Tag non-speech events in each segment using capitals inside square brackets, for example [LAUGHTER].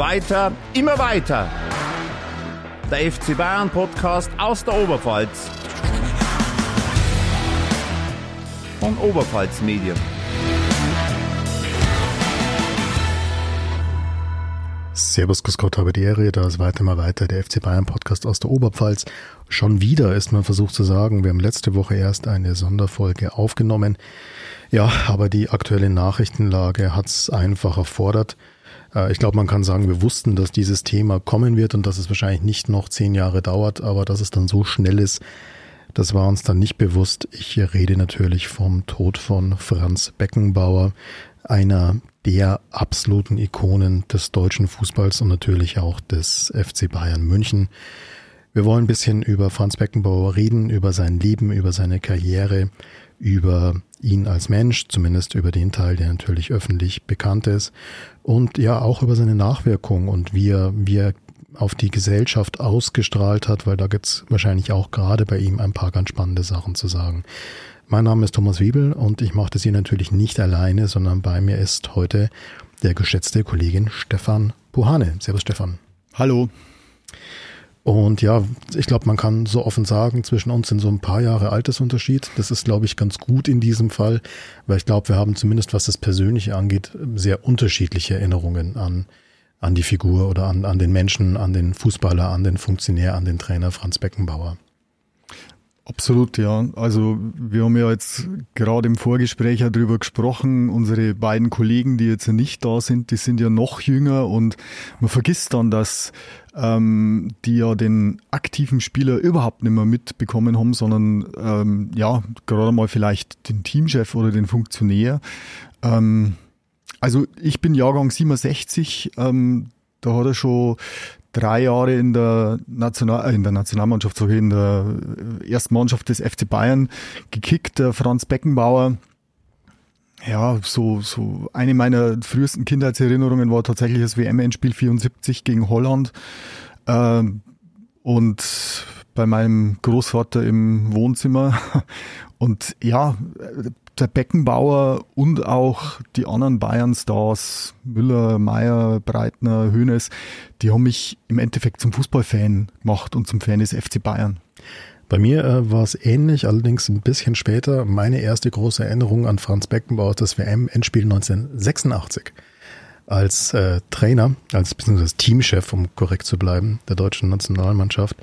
Weiter, immer weiter. Der FC Bayern Podcast aus der Oberpfalz. Von Oberpfalz Medien. Servus, Grüß Gott, habe die Ehre, da ist weiter mal weiter der FC Bayern Podcast aus der Oberpfalz. Schon wieder ist man versucht zu sagen, wir haben letzte Woche erst eine Sonderfolge aufgenommen. Ja, aber die aktuelle Nachrichtenlage hat es einfach erfordert. Äh, ich glaube, man kann sagen, wir wussten, dass dieses Thema kommen wird und dass es wahrscheinlich nicht noch zehn Jahre dauert, aber dass es dann so schnell ist, das war uns dann nicht bewusst. Ich rede natürlich vom Tod von Franz Beckenbauer, einer der absoluten Ikonen des deutschen Fußballs und natürlich auch des FC Bayern München. Wir wollen ein bisschen über Franz Beckenbauer reden, über sein Leben, über seine Karriere, über ihn als Mensch, zumindest über den Teil, der natürlich öffentlich bekannt ist und ja auch über seine Nachwirkung und wie er, wie er auf die Gesellschaft ausgestrahlt hat, weil da gibt's wahrscheinlich auch gerade bei ihm ein paar ganz spannende Sachen zu sagen. Mein Name ist Thomas Wiebel und ich mache das hier natürlich nicht alleine, sondern bei mir ist heute der geschätzte Kollegin Stefan Puhane. Servus Stefan. Hallo. Und ja, ich glaube, man kann so offen sagen, zwischen uns sind so ein paar Jahre Altersunterschied. Das ist, glaube ich, ganz gut in diesem Fall, weil ich glaube, wir haben zumindest, was das Persönliche angeht, sehr unterschiedliche Erinnerungen an, an die Figur oder an, an den Menschen, an den Fußballer, an den Funktionär, an den Trainer Franz Beckenbauer. Absolut, ja. Also wir haben ja jetzt gerade im Vorgespräch ja drüber gesprochen. Unsere beiden Kollegen, die jetzt nicht da sind, die sind ja noch jünger und man vergisst dann, dass ähm, die ja den aktiven Spieler überhaupt nicht mehr mitbekommen haben, sondern ähm, ja, gerade mal vielleicht den Teamchef oder den Funktionär. Ähm, also ich bin Jahrgang 67, ähm, da hat er schon drei Jahre in der, National, äh, in der Nationalmannschaft, so in der äh, ersten Mannschaft des FC Bayern gekickt, der Franz Beckenbauer. Ja, so, so eine meiner frühesten Kindheitserinnerungen war tatsächlich das WM-Endspiel 74 gegen Holland. Ähm, und bei meinem Großvater im Wohnzimmer. [LAUGHS] Und ja, der Beckenbauer und auch die anderen Bayern-Stars, Müller, Meier, Breitner, Hönes, die haben mich im Endeffekt zum Fußballfan gemacht und zum Fan des FC Bayern. Bei mir äh, war es ähnlich, allerdings ein bisschen später. Meine erste große Erinnerung an Franz Beckenbauer ist das WM-Endspiel 1986. Als äh, Trainer, als beziehungsweise Teamchef, um korrekt zu bleiben, der deutschen Nationalmannschaft.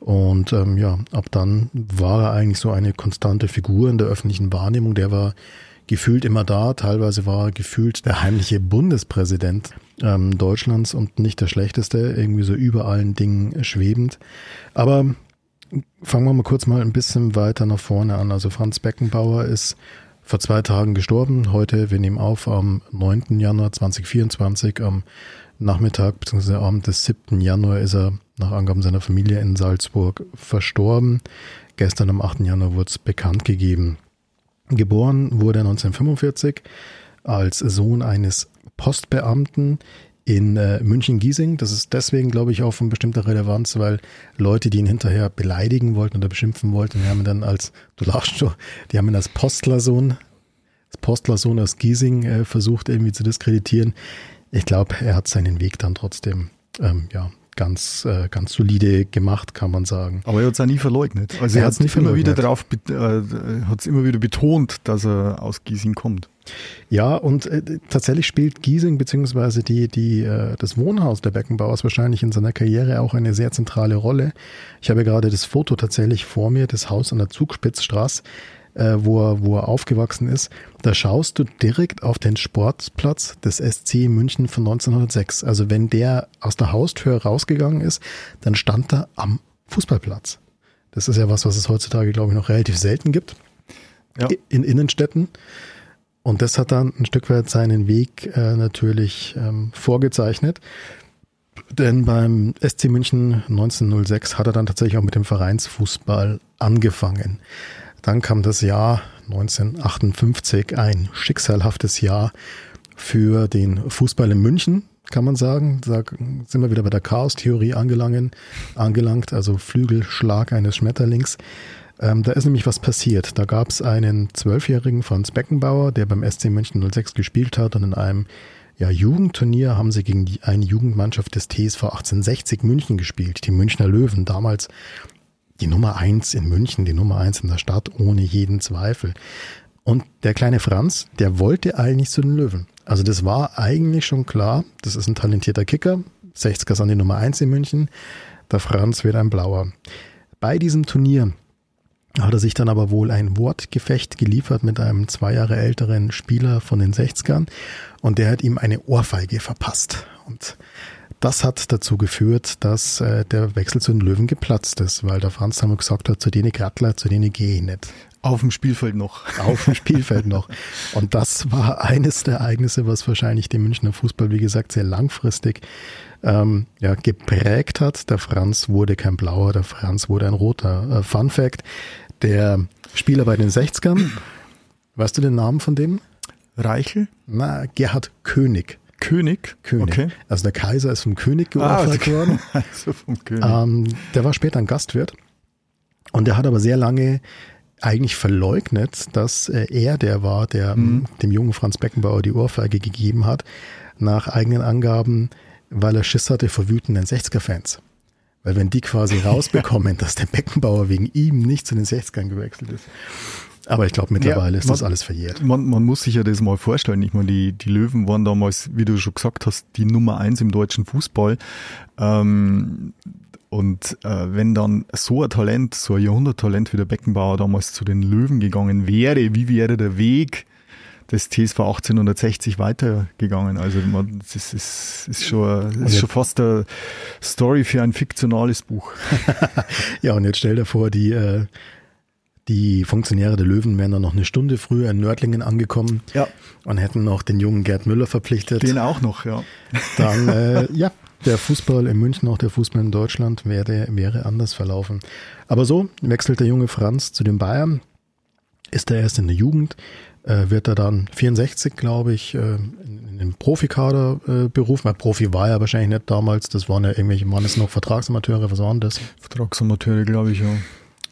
Und ähm, ja, ab dann war er eigentlich so eine konstante Figur in der öffentlichen Wahrnehmung. Der war gefühlt immer da. Teilweise war er gefühlt der heimliche Bundespräsident ähm, Deutschlands und nicht der schlechteste, irgendwie so über allen Dingen schwebend. Aber fangen wir mal kurz mal ein bisschen weiter nach vorne an. Also Franz Beckenbauer ist vor zwei Tagen gestorben. Heute, wir nehmen auf am 9. Januar 2024, am Nachmittag bzw. Abend des 7. Januar ist er nach Angaben seiner Familie in Salzburg verstorben. Gestern am 8. Januar wurde es bekannt gegeben. Geboren wurde er 1945 als Sohn eines Postbeamten in äh, München-Giesing. Das ist deswegen, glaube ich, auch von bestimmter Relevanz, weil Leute, die ihn hinterher beleidigen wollten oder beschimpfen wollten, die haben ihn dann als, du lachst schon, die haben ihn als Postlersohn, als Postlersohn aus Giesing äh, versucht irgendwie zu diskreditieren. Ich glaube, er hat seinen Weg dann trotzdem ähm, ja, ganz, äh, ganz solide gemacht, kann man sagen. Aber er hat es auch nie verleugnet. Also er, er hat es immer wieder drauf, äh, hat es immer wieder betont, dass er aus Giesing kommt. Ja, und äh, tatsächlich spielt Giesing beziehungsweise die, die, äh, das Wohnhaus der Beckenbauers wahrscheinlich in seiner Karriere auch eine sehr zentrale Rolle. Ich habe gerade das Foto tatsächlich vor mir, das Haus an der Zugspitzstraße äh, wo, er, wo er aufgewachsen ist, da schaust du direkt auf den Sportplatz des SC München von 1906. Also wenn der aus der Haustür rausgegangen ist, dann stand er am Fußballplatz. Das ist ja was, was es heutzutage, glaube ich, noch relativ selten gibt. Ja. In Innenstädten. Und das hat dann ein Stück weit seinen Weg äh, natürlich ähm, vorgezeichnet. Denn beim SC München 1906 hat er dann tatsächlich auch mit dem Vereinsfußball angefangen. Dann kam das Jahr 1958, ein schicksalhaftes Jahr für den Fußball in München, kann man sagen. Da sind wir wieder bei der Chaos-Theorie angelangt, angelangt, also Flügelschlag eines Schmetterlings. Ähm, da ist nämlich was passiert. Da gab es einen zwölfjährigen Franz Beckenbauer, der beim SC München 06 gespielt hat und in einem ja, Jugendturnier haben sie gegen die, eine Jugendmannschaft des TSV 1860 München gespielt, die Münchner Löwen, damals die Nummer eins in München, die Nummer eins in der Stadt, ohne jeden Zweifel. Und der kleine Franz, der wollte eigentlich zu den Löwen. Also das war eigentlich schon klar, das ist ein talentierter Kicker, 60er sind die Nummer eins in München, der Franz wird ein Blauer. Bei diesem Turnier hat er sich dann aber wohl ein Wortgefecht geliefert mit einem zwei Jahre älteren Spieler von den 60ern und der hat ihm eine Ohrfeige verpasst. Und das hat dazu geführt, dass äh, der Wechsel zu den Löwen geplatzt ist, weil der Franz damals gesagt hat, zu denen Grattler, zu denen gehe ich nicht. Auf dem Spielfeld noch. [LAUGHS] Auf dem Spielfeld noch. Und das war eines der Ereignisse, was wahrscheinlich den Münchner Fußball, wie gesagt, sehr langfristig ähm, ja, geprägt hat. Der Franz wurde kein Blauer, der Franz wurde ein Roter. Äh, Fun Fact, der Spieler bei den 60ern, weißt du den Namen von dem? Reichel? Na, Gerhard König. König? König. Okay. Also der Kaiser ist vom König geopfert ah, worden. [LAUGHS] Also vom König. Ähm, der war später ein Gastwirt. Und der hat aber sehr lange eigentlich verleugnet, dass äh, er der war, der mhm. dem jungen Franz Beckenbauer die Ohrfeige gegeben hat, nach eigenen Angaben, weil er Schiss hatte vor wütenden 60er-Fans. Weil wenn die quasi [LAUGHS] rausbekommen, dass der Beckenbauer wegen ihm nicht zu den 60ern gewechselt ist. Aber ich glaube, mittlerweile ja, ist das alles verjährt. Man, man, muss sich ja das mal vorstellen. Ich meine, die, die Löwen waren damals, wie du schon gesagt hast, die Nummer eins im deutschen Fußball. Ähm, und äh, wenn dann so ein Talent, so ein Jahrhunderttalent wie der Beckenbauer damals zu den Löwen gegangen wäre, wie wäre der Weg des TSV 1860 weitergegangen. Also man, das ist, ist, schon, ist also schon fast eine Story für ein fiktionales Buch. [LAUGHS] ja, und jetzt stell dir vor, die, äh, die Funktionäre der Löwen wären dann noch eine Stunde früher in Nördlingen angekommen ja. und hätten noch den jungen Gerd Müller verpflichtet. Den auch noch, ja. Dann, äh, [LAUGHS] ja, der Fußball in München, auch der Fußball in Deutschland wäre, wäre anders verlaufen. Aber so wechselt der junge Franz zu den Bayern, ist er erst in der Jugend, äh, wird er dann 64, glaube ich, äh, in, den Profikader äh, berufen. Weil Profi war er wahrscheinlich nicht damals. Das waren ja irgendwelche, waren es noch Vertragsamateure? Was waren das? Vertragsamateure, glaube ich, ja.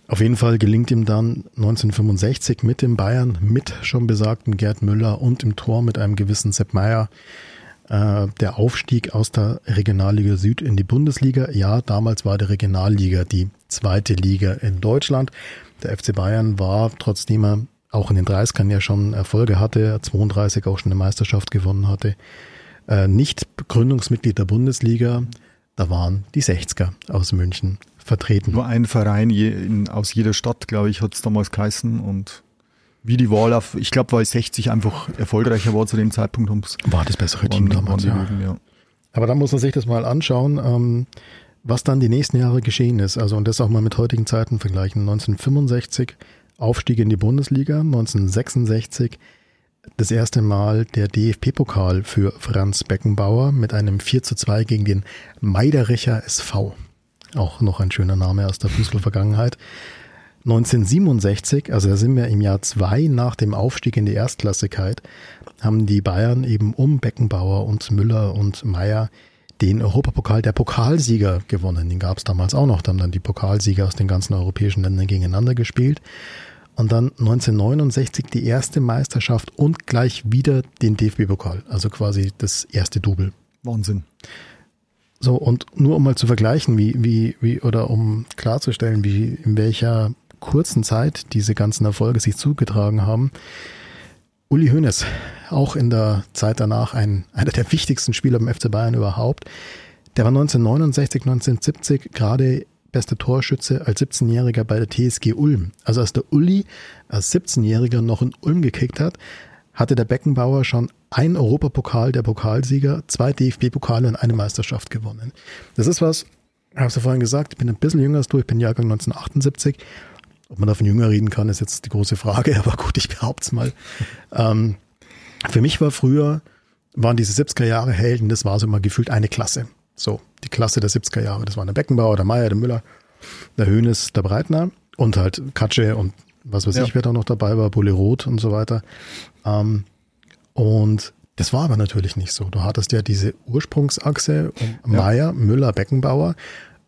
Auf jeden Fall gelingt ihm dann 1965 mit dem Bayern, mit schon besagten Gerd Müller und im Tor mit einem gewissen Sepp Meier äh, der Aufstieg aus der Regionalliga Süd in die Bundesliga. Ja, damals war die Regionalliga die zweite Liga in Deutschland. Der FC Bayern war, trotzdem er auch in den 30ern ja schon Erfolge hatte, 32 auch schon eine Meisterschaft gewonnen hatte. Äh, nicht Gründungsmitglied der Bundesliga, da waren die 60er aus München vertreten. Nur ein Verein je, in, aus jeder Stadt, glaube ich, hat es damals geheißen und wie die Wahl auf, ich glaube, weil 60 einfach erfolgreicher war zu dem Zeitpunkt. War das bessere Team damals, ja. Löwen, ja. Aber da muss man sich das mal anschauen, ähm, was dann die nächsten Jahre geschehen ist. Also und das auch mal mit heutigen Zeiten vergleichen. 1965 Aufstieg in die Bundesliga 1966 das erste Mal der DFB-Pokal für Franz Beckenbauer mit einem 4 zu 2 gegen den Meidericher SV. Auch noch ein schöner Name aus der Fußballvergangenheit. 1967, also da sind wir im Jahr zwei nach dem Aufstieg in die Erstklassigkeit, haben die Bayern eben um Beckenbauer und Müller und Meier den Europapokal der Pokalsieger gewonnen. Den gab es damals auch noch. Da haben dann die Pokalsieger aus den ganzen europäischen Ländern gegeneinander gespielt. Und dann 1969 die erste Meisterschaft und gleich wieder den DFB-Pokal. Also quasi das erste Double. Wahnsinn. So, und nur um mal zu vergleichen, wie, wie, wie, oder um klarzustellen, wie, in welcher kurzen Zeit diese ganzen Erfolge sich zugetragen haben. Uli Hoeneß, auch in der Zeit danach ein, einer der wichtigsten Spieler beim FC Bayern überhaupt. Der war 1969, 1970 gerade bester Torschütze als 17-Jähriger bei der TSG Ulm. Also als der Uli als 17-Jähriger noch in Ulm gekickt hat, hatte der Beckenbauer schon ein Europapokal der Pokalsieger, zwei DFB-Pokale und eine Meisterschaft gewonnen. Das ist was, es ja vorhin gesagt, ich bin ein bisschen jünger als du, ich bin Jahrgang 1978. Ob man davon jünger reden kann, ist jetzt die große Frage, [LAUGHS] aber gut, ich behaupte es mal. ähm, für mich war früher, waren diese 70er Jahre Helden, das war so immer gefühlt eine Klasse. So, die Klasse der 70er Jahre. Das waren der Beckenbauer, der Meier, der Müller, der Hönes, der Breitner und halt Katsche und was weiß ja. ich, wer da noch dabei war, Bulle Roth und so weiter. Ähm, und das war aber natürlich nicht so. Du hattest ja diese Ursprungsachse um ja. Meier, Müller, Beckenbauer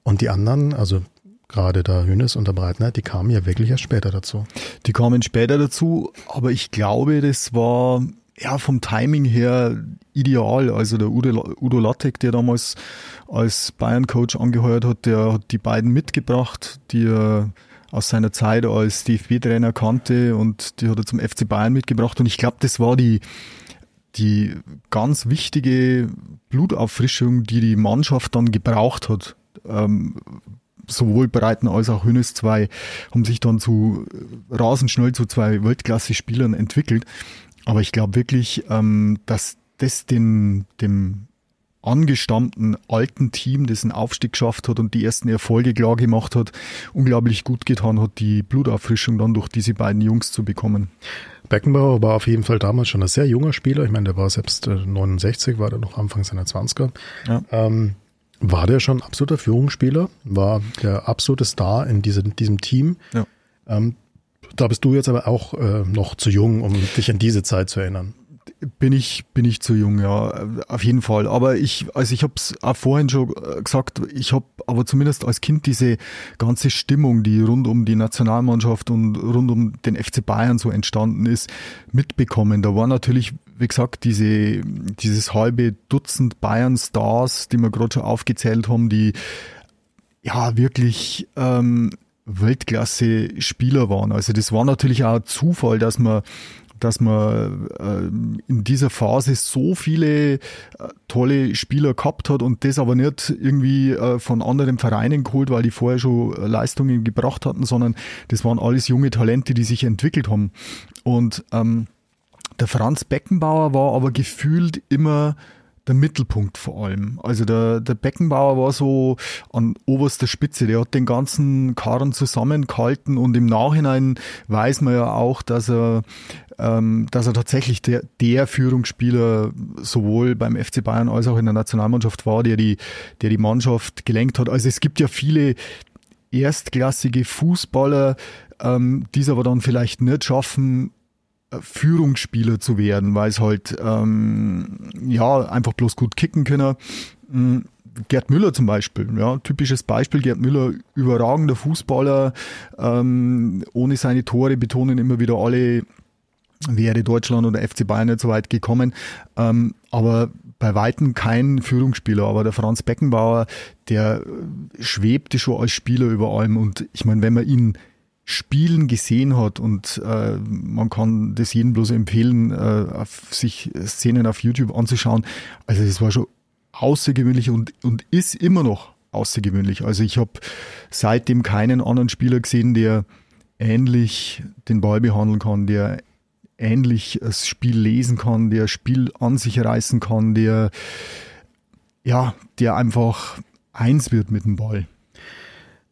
und die anderen, also gerade der Hönes und der Breitner, die kamen ja wirklich erst später dazu. Die kamen später dazu, aber ich glaube, das war ja, vom Timing her ideal. Also der Udo, Udo Lattek, der damals als Bayern-Coach angeheuert hat, der hat die beiden mitgebracht, die er aus seiner Zeit als DFB-Trainer kannte und die hat er zum FC Bayern mitgebracht. Und ich glaube, das war die, die ganz wichtige Blutauffrischung, die die Mannschaft dann gebraucht hat. Ähm, sowohl Breiten als auch Hönes zwei haben sich dann zu rasend schnell zu zwei Weltklasse-Spielern entwickelt. Aber ich glaube wirklich, ähm, dass das den, dem angestammten alten Team, das einen Aufstieg geschafft hat und die ersten Erfolge klar gemacht hat, unglaublich gut getan hat, die Blutauffrischung dann durch diese beiden Jungs zu bekommen. Beckenbauer war auf jeden Fall damals schon ein sehr junger Spieler. Ich meine, der war selbst 69, äh, war der noch Anfang seiner 20er. Ja. Ähm, war der schon absoluter Führungsspieler? War der absolute Star in diese, diesem Team? Ja. Ähm, da bist du jetzt aber auch äh, noch zu jung, um dich an diese Zeit zu erinnern. Bin ich, bin ich zu jung, ja, auf jeden Fall. Aber ich, also ich habe es auch vorhin schon äh, gesagt, ich habe aber zumindest als Kind diese ganze Stimmung, die rund um die Nationalmannschaft und rund um den FC Bayern so entstanden ist, mitbekommen. Da war natürlich, wie gesagt, diese, dieses halbe Dutzend Bayern-Stars, die wir gerade schon aufgezählt haben, die ja wirklich ähm, Weltklasse-Spieler waren. Also das war natürlich auch Zufall, dass man dass man äh, in dieser Phase so viele äh, tolle Spieler gehabt hat und das aber nicht irgendwie äh, von anderen Vereinen geholt, weil die vorher schon Leistungen gebracht hatten, sondern das waren alles junge Talente, die sich entwickelt haben. Und ähm, der Franz Beckenbauer war aber gefühlt immer der Mittelpunkt vor allem. Also der, der Beckenbauer war so an oberster Spitze, der hat den ganzen Karren zusammengehalten und im Nachhinein weiß man ja auch, dass er ähm, dass er tatsächlich der, der Führungsspieler sowohl beim FC Bayern als auch in der Nationalmannschaft war, der die, der die Mannschaft gelenkt hat. Also es gibt ja viele erstklassige Fußballer, ähm, die es aber dann vielleicht nicht schaffen, Führungsspieler zu werden, weil es halt ähm, ja einfach bloß gut kicken können. Mm, Gerd Müller zum Beispiel, ja, typisches Beispiel. Gerd Müller, überragender Fußballer, ähm, ohne seine Tore betonen immer wieder alle, wäre Deutschland oder FC Bayern nicht so weit gekommen. Ähm, aber bei Weitem kein Führungsspieler, aber der Franz Beckenbauer, der schwebte schon als Spieler über allem. Und ich meine, wenn man ihn Spielen gesehen hat und äh, man kann das jedem bloß empfehlen, äh, sich Szenen auf YouTube anzuschauen. Also das war schon außergewöhnlich und, und ist immer noch außergewöhnlich. Also ich habe seitdem keinen anderen Spieler gesehen, der ähnlich den Ball behandeln kann, der ähnlich das Spiel lesen kann, der Spiel an sich reißen kann, der ja, der einfach eins wird mit dem Ball.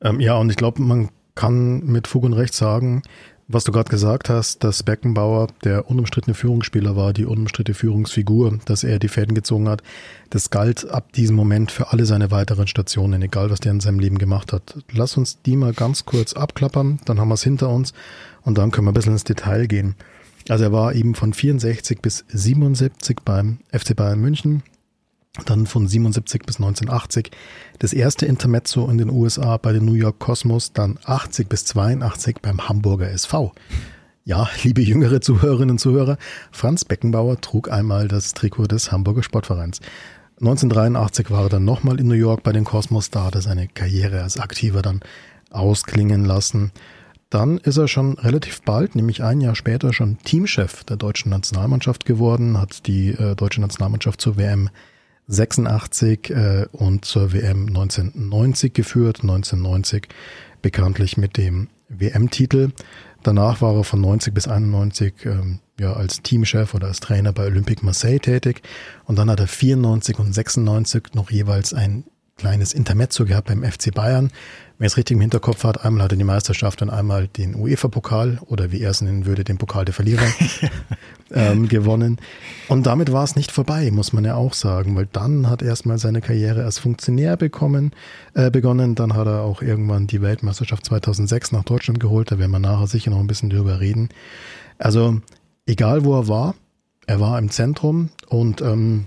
Ähm, ja, und ich glaube, man kann mit Fug und Recht sagen, was du gerade gesagt hast, dass Beckenbauer der unumstrittene Führungsspieler war, die unumstrittene Führungsfigur, dass er die Fäden gezogen hat, das galt ab diesem Moment für alle seine weiteren Stationen, egal was der in seinem Leben gemacht hat. Lass uns die mal ganz kurz abklappern, dann haben wir es hinter uns und dann können wir ein bisschen ins Detail gehen. Also er war eben von 64 bis 77 beim FC Bayern München, dann von 77 bis 1980 das erste Intermezzo in den USA bei den New York Cosmos, dann 80 bis 82 beim Hamburger SV. Ja, liebe jüngere Zuhörerinnen und Zuhörer, Franz Beckenbauer trug einmal das Trikot des Hamburger Sportvereins. 1983 war er dann nochmal in New York bei den Cosmos, da hat er seine Karriere als Aktiver dann ausklingen lassen. Dann ist er schon relativ bald, nämlich ein Jahr später, schon Teamchef der deutschen Nationalmannschaft geworden, hat die äh, deutsche Nationalmannschaft zur WM 86 äh, und zur WM 1990 geführt, 1990 bekanntlich mit dem WM-Titel. Danach war er von 90 bis 91 ähm, ja, als Teamchef oder als Trainer bei Olympique Marseille tätig und dann hat er 94 und 96 noch jeweils ein kleines Intermezzo gehabt beim FC Bayern. Wenn es richtig im Hinterkopf hat, einmal hat er die Meisterschaft und einmal den UEFA-Pokal oder wie er es nennen würde, den Pokal der Verlierer [LAUGHS] ähm, gewonnen. Und damit war es nicht vorbei, muss man ja auch sagen, weil dann hat er erstmal seine Karriere als Funktionär bekommen, äh, begonnen. Dann hat er auch irgendwann die Weltmeisterschaft 2006 nach Deutschland geholt. Da werden wir nachher sicher noch ein bisschen drüber reden. Also egal wo er war, er war im Zentrum und ähm,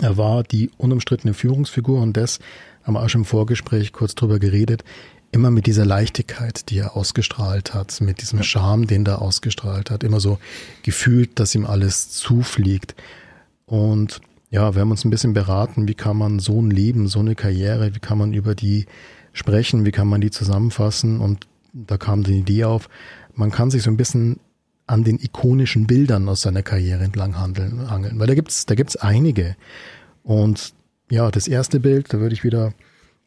er war die unumstrittene Führungsfigur und das haben wir auch schon im Vorgespräch kurz drüber geredet. immer mit dieser Leichtigkeit, die er ausgestrahlt hat, mit diesem Charme, den er ausgestrahlt hat, immer so gefühlt, dass ihm alles zufliegt. Und ja, wir haben uns ein bisschen beraten, wie kann man so ein Leben, so eine Karriere, wie kann man über die sprechen, wie kann man die zusammenfassen und da kam die Idee auf, man kann sich so ein bisschen an den ikonischen Bildern aus seiner Karriere entlang handeln, hangeln, weil da gibt's, da gibt's einige. Und ja, das erste Bild, da würde ich wieder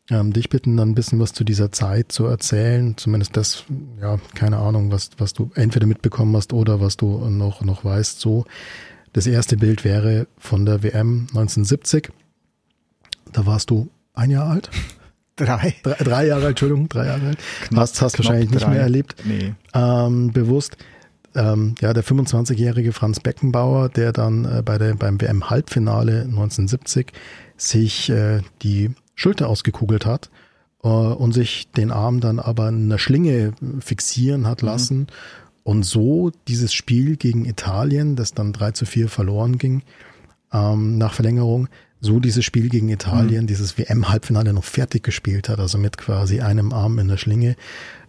ähm, dich bitten, dann ein bisschen was zu dieser Zeit zu erzählen. Zumindest das, ja, keine Ahnung, was, was du entweder mitbekommen hast oder was du noch, noch weißt, so. Das erste Bild wäre von der WM 1970. Da warst du ein Jahr alt? [LAUGHS] Drei. Drei, drei Jahre alt, Entschuldigung, drei Jahre alt. Knapp, hast hast wahrscheinlich nicht drei. mehr erlebt. Nee. Ähm, bewusst. Ähm, ja, der 25-jährige Franz Beckenbauer, der dann äh, bei der, beim WM-Halbfinale 1970 sich äh, die Schulter ausgekugelt hat äh, und sich den Arm dann aber in einer Schlinge fixieren hat lassen und so dieses Spiel gegen Italien, das dann 3 zu 4 verloren ging, ähm, nach Verlängerung, so dieses Spiel gegen Italien, dieses WM-Halbfinale noch fertig gespielt hat, also mit quasi einem Arm in der Schlinge.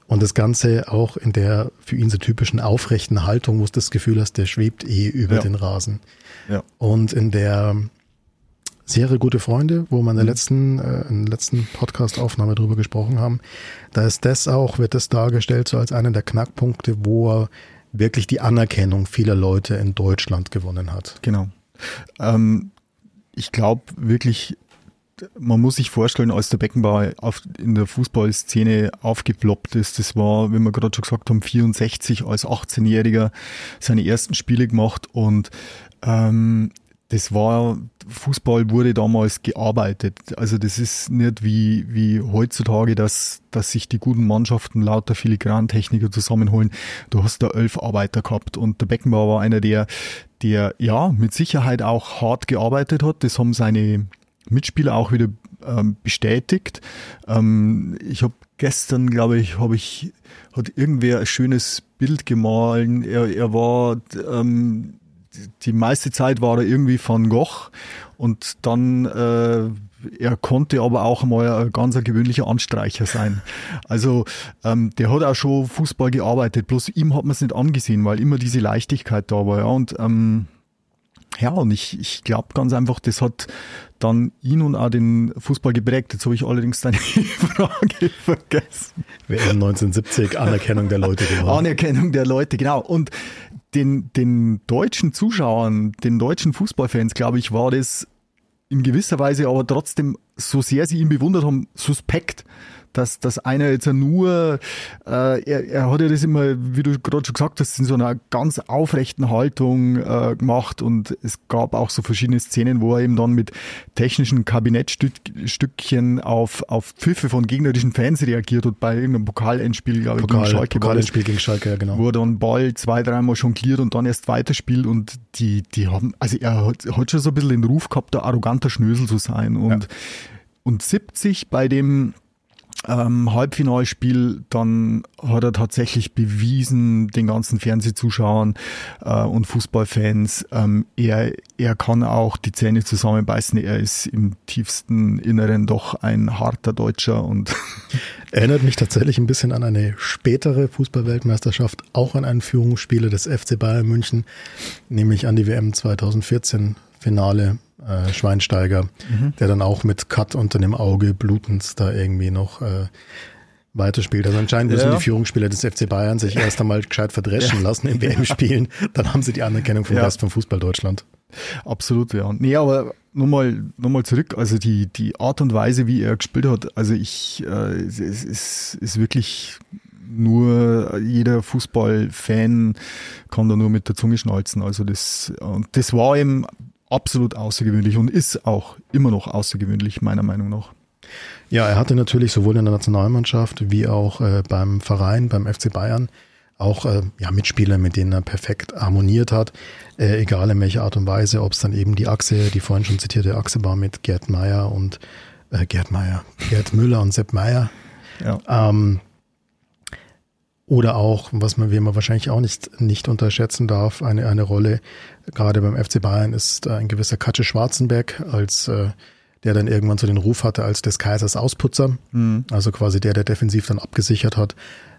Und das Ganze auch in der für ihn so typischen aufrechten Haltung, wo du das Gefühl hast, der schwebt eh über Ja. den Rasen. Ja. Und in der Serie Gute Freunde, wo wir in der letzten, äh, in der letzten Podcast-Aufnahme drüber gesprochen haben, da ist das auch, wird das dargestellt so als einer der Knackpunkte, wo er wirklich die Anerkennung vieler Leute in Deutschland gewonnen hat. Genau. Ähm, ich glaube wirklich, man muss sich vorstellen, als der Beckenbauer auf, in der Fußballszene aufgeploppt ist, das war, wie wir gerade schon gesagt haben, 64 als 18-Jähriger seine ersten Spiele gemacht und ähm, das war, Fußball wurde damals gearbeitet. Also das ist nicht wie, wie heutzutage, dass, dass sich die guten Mannschaften lauter Filigrantechniker zusammenholen. Du hast da elf Arbeiter gehabt und der Beckenbauer war einer, der, der ja mit Sicherheit auch hart gearbeitet hat. Das haben seine Mitspieler auch wieder ähm, bestätigt. Ähm, ich habe gestern, glaube ich, habe ich, hat irgendwer ein schönes Bild gemahlen. Er, er war ähm, die meiste Zeit war er irgendwie Van Gogh und dann äh, er konnte aber auch mal ein ganz ein gewöhnlicher Anstreicher sein. Also ähm, der hat auch schon Fußball gearbeitet, bloß ihm hat man es nicht angesehen, weil immer diese Leichtigkeit da war. Ja, und ähm, ja, und ich, ich glaube ganz einfach, das hat dann ihn und auch den Fußball geprägt. Jetzt habe ich allerdings deine [LAUGHS] Frage vergessen. WM 1970, Anerkennung der Leute gewonnen. Anerkennung der Leute, genau. Und den, den deutschen Zuschauern, den deutschen Fußballfans, glaube ich, war das in gewisser Weise aber trotzdem, so sehr sie ihn bewundert haben, suspekt, dass, dass einer jetzt nur, äh, er, er hat ja das immer, wie du gerade schon gesagt hast, in so einer ganz aufrechten Haltung äh, gemacht und es gab auch so verschiedene Szenen, wo er eben dann mit technischen Kabinettstückchen auf, auf Pfiffe von gegnerischen Fans reagiert hat bei irgendeinem Pokalendspiel, glaube ich, Pokal, gegen Schalke. das Pokalendspiel gegen Schalke, ja genau. wo er dann Ball zwei, dreimal jongliert und dann erst weiterspielt und die, die haben, also er hat, hat schon so ein bisschen den Ruf gehabt, der arroganter Schnösel zu sein und, und 70 bei dem ähm, Halbfinalspiel, dann hat er tatsächlich bewiesen, den ganzen Fernsehzuschauern äh, und Fußballfans, ähm, er, er kann auch die Zähne zusammenbeißen. Er ist im tiefsten Inneren doch ein harter Deutscher und [LAUGHS] Erinnert mich tatsächlich ein bisschen an eine spätere Fußballweltmeisterschaft, auch an einen Führungsspieler des FC Bayern München, nämlich an die WM 2014 Finale äh, Schweinsteiger, der dann auch mit Cut unter dem Auge blutend da irgendwie noch äh, weiterspielt. Also anscheinend müssen Ja. die Führungsspieler des FC Bayern sich erst einmal gescheit verdreschen lassen in WM-Spielen, [LAUGHS] dann haben sie die Anerkennung vom Ja. Rest vom Fußball Deutschland. Absolut, ja. Nee, aber nochmal noch mal zurück, also die, die Art und Weise, wie er gespielt hat, also ich, äh, es, es ist, ist wirklich nur jeder Fußballfan kann da nur mit der Zunge schnalzen. Also das, und das war ihm absolut außergewöhnlich und ist auch immer noch außergewöhnlich, meiner Meinung nach. Ja, er hatte natürlich sowohl in der Nationalmannschaft wie auch äh, beim Verein, beim FC Bayern, auch äh, ja, Mitspieler, mit denen er perfekt harmoniert hat, äh, egal in welcher Art und Weise, ob es dann eben die Achse, die vorhin schon zitierte Achse war mit Gerd Meyer und äh, Gerd Meyer, Gerd Müller und Sepp Meyer. Ja. Ähm, oder auch, was man, wie man wahrscheinlich auch nicht, nicht unterschätzen darf, eine, eine Rolle, gerade beim FC Bayern ist ein gewisser Katsche Schwarzenberg als äh, der dann irgendwann so den Ruf hatte als des Kaisers Ausputzer, mhm. also quasi der, der defensiv dann abgesichert hat,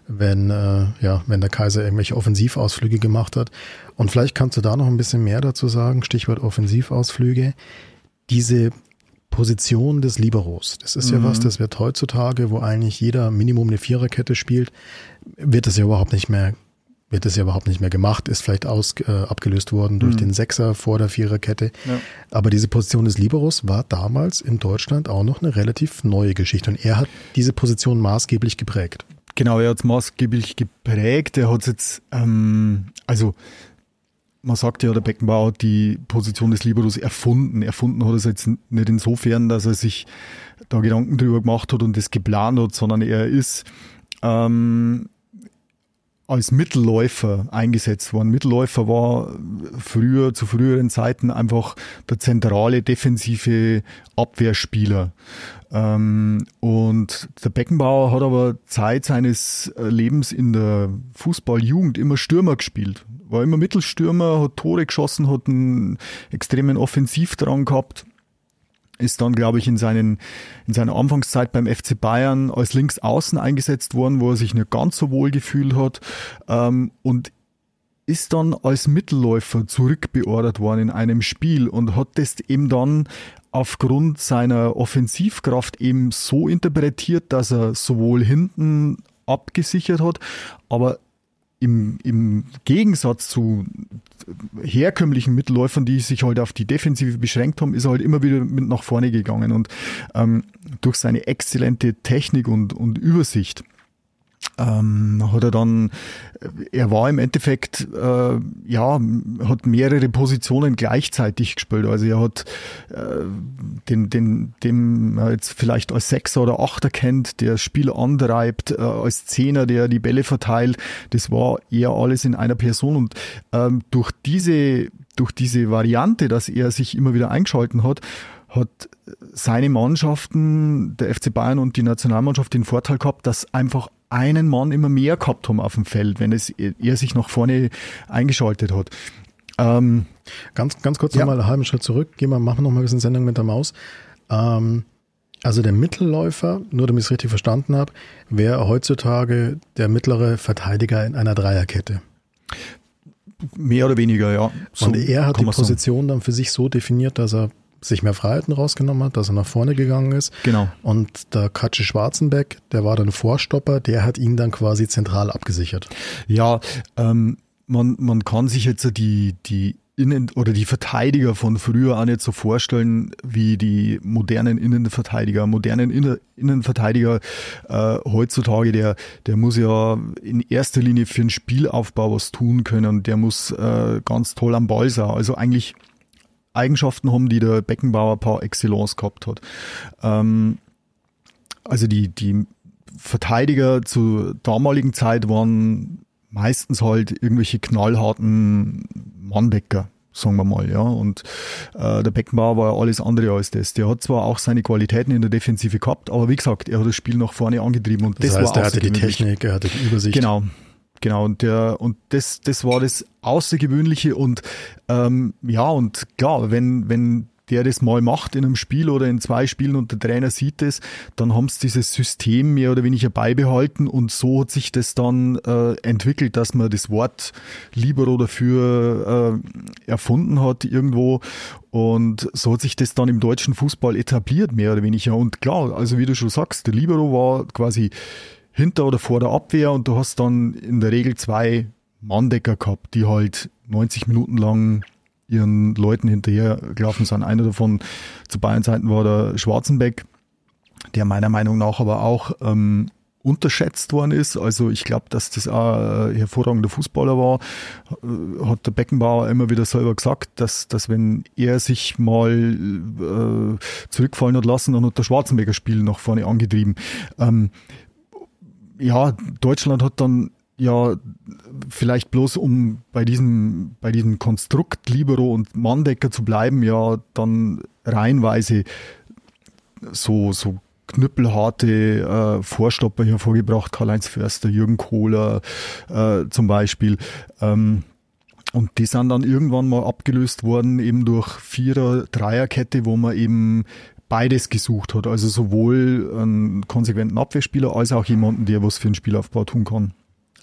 wenn, äh, ja, wenn der Kaiser irgendwelche Offensivausflüge gemacht hat. Und vielleicht kannst du da noch ein bisschen mehr dazu sagen, Stichwort Offensivausflüge. Diese Position des Liberos, das ist mhm. ja was, das wird heutzutage, wo eigentlich jeder Minimum eine Viererkette spielt, wird das ja überhaupt nicht mehr wird es ja überhaupt nicht mehr gemacht, ist vielleicht aus, äh, abgelöst worden durch mhm. den Sechser vor der Viererkette. Ja. Aber diese Position des Liberos war damals in Deutschland auch noch eine relativ neue Geschichte und er hat diese Position maßgeblich geprägt. Genau, er hat es maßgeblich geprägt. Er hat es jetzt, ähm, also man sagt ja, der Beckenbauer hat die Position des Liberos erfunden. Erfunden hat er es jetzt nicht insofern, dass er sich da Gedanken drüber gemacht hat und das geplant hat, sondern er ist ähm, als Mittelläufer eingesetzt worden. Mittelläufer war früher, zu früheren Zeiten einfach der zentrale defensive Abwehrspieler. Ähm, und der Beckenbauer hat aber Zeit seines Lebens in der Fußballjugend immer Stürmer gespielt. War immer Mittelstürmer, hat Tore geschossen, hat einen extremen Offensivdrang gehabt ist dann, glaube ich, in, seinen, in seiner Anfangszeit beim FC Bayern als Linksaußen eingesetzt worden, wo er sich nicht ganz so wohl gefühlt hat ähm, und ist dann als Mittelläufer zurückbeordert worden in einem Spiel und hat das eben dann aufgrund seiner Offensivkraft eben so interpretiert, dass er sowohl hinten abgesichert hat, aber im, im Gegensatz zu herkömmlichen Mittelläufern, die sich halt auf die Defensive beschränkt haben, ist er halt immer wieder mit nach vorne gegangen. Und ähm, durch seine exzellente Technik und, und Übersicht ähm, hat er dann, er war im Endeffekt, äh, ja, hat mehrere Positionen gleichzeitig gespielt. Also er hat äh, den, den, dem man jetzt vielleicht als Sechser oder Achter kennt, der Spiel antreibt, äh, als Zehner, der die Bälle verteilt. Das war eher alles in einer Person und ähm, durch diese, durch diese Variante, dass er sich immer wieder eingeschalten hat, hat seine Mannschaften, der FC Bayern und die Nationalmannschaft den Vorteil gehabt, dass einfach einen Mann immer mehr gehabt haben auf dem Feld, wenn es er sich nach vorne eingeschaltet hat. Ähm, ganz, ganz kurz ja. nochmal einen halben Schritt zurück. Gehen wir, machen noch mal ein bisschen Sendung mit der Maus. Ähm, also der Mittelläufer, nur damit ich es richtig verstanden habe, wäre heutzutage der mittlere Verteidiger in einer Dreierkette. Mehr oder weniger, ja. So und er hat die Position dann für sich so definiert, dass er sich mehr Freiheiten rausgenommen hat, dass er nach vorne gegangen ist. Genau. Und der Katsche Schwarzenbeck, der war dann Vorstopper, der hat ihn dann quasi zentral abgesichert. Ja, ähm, man, man kann sich jetzt die, die Innen- oder die Verteidiger von früher auch nicht so vorstellen wie die modernen Innenverteidiger. Modernen Innen Innenverteidiger äh, heutzutage, der, der muss ja in erster Linie für den Spielaufbau was tun können. Der muss äh, ganz toll am Ball sein. Also eigentlich Eigenschaften haben, die der Beckenbauer par excellence gehabt hat. Ähm, also die, die Verteidiger zur damaligen Zeit waren meistens halt irgendwelche knallharten Manndecker, sagen wir mal, ja. Und äh, der Beckenbauer war ja alles andere als das. Der hat zwar auch seine Qualitäten in der Defensive gehabt, aber wie gesagt, er hat das Spiel nach vorne angetrieben und das, das heißt, war er hatte die Technik, er hatte die Übersicht. Genau, Genau, und der, und das, das war das Außergewöhnliche und ähm, ja, und klar, wenn, wenn der das mal macht in einem Spiel oder in zwei Spielen und der Trainer sieht es, dann haben sie dieses System mehr oder weniger beibehalten und so hat sich das dann äh, entwickelt, dass man das Wort Libero dafür äh, erfunden hat irgendwo und so hat sich das dann im deutschen Fußball etabliert, mehr oder weniger. Und klar, also wie du schon sagst, der Libero war quasi hinter oder vor der Abwehr und du hast dann in der Regel zwei Manndecker gehabt, die halt 90 Minuten lang ihren Leuten hinterher gelaufen sind. Einer davon zu Bayern-Zeiten war der Schwarzenbeck, der meiner Meinung nach aber auch ähm, unterschätzt worden ist. Also ich glaube, dass das auch ein hervorragender Fußballer war. Äh, hat der Beckenbauer immer wieder selber gesagt, dass, dass wenn er sich mal äh, zurückfallen hat lassen, dann hat der Schwarzenbecker Spiel nach vorne angetrieben. Ähm, ja, Deutschland hat dann ja vielleicht bloß um bei diesem, bei diesem Konstrukt Libero und Manndecker zu bleiben, ja dann reihenweise so, so knüppelharte äh, Vorstopper hervorgebracht, Karl-Heinz Förster, Jürgen Kohler äh, zum Beispiel. Ähm, und die sind dann irgendwann mal abgelöst worden, eben durch Vierer-, Dreierkette, wo man eben beides gesucht hat. Also sowohl einen konsequenten Abwehrspieler als auch jemanden, der was für einen Spielaufbau tun kann.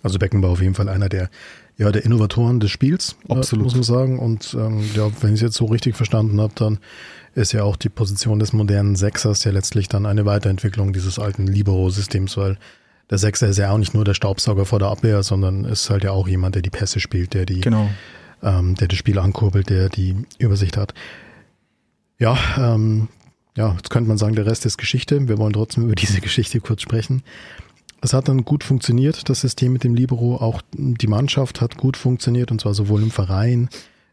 Also Beckenbauer auf jeden Fall einer der, ja, der Innovatoren des Spiels, äh, Absolut. muss man sagen. Und ähm, ja, wenn ich es jetzt so richtig verstanden habe, dann ist ja auch die Position des modernen Sechsers ja letztlich dann eine Weiterentwicklung dieses alten Libero-Systems, weil der Sechser ist ja auch nicht nur der Staubsauger vor der Abwehr, sondern ist halt ja auch jemand, der die Pässe spielt, der die, genau. ähm, der das Spiel ankurbelt, der die Übersicht hat. Ja, ähm, ja, jetzt könnte man sagen, der Rest ist Geschichte. Wir wollen trotzdem über [LAUGHS] diese Geschichte kurz sprechen. Es hat dann gut funktioniert, das System mit dem Libero. Auch die Mannschaft hat gut funktioniert, und zwar sowohl im Verein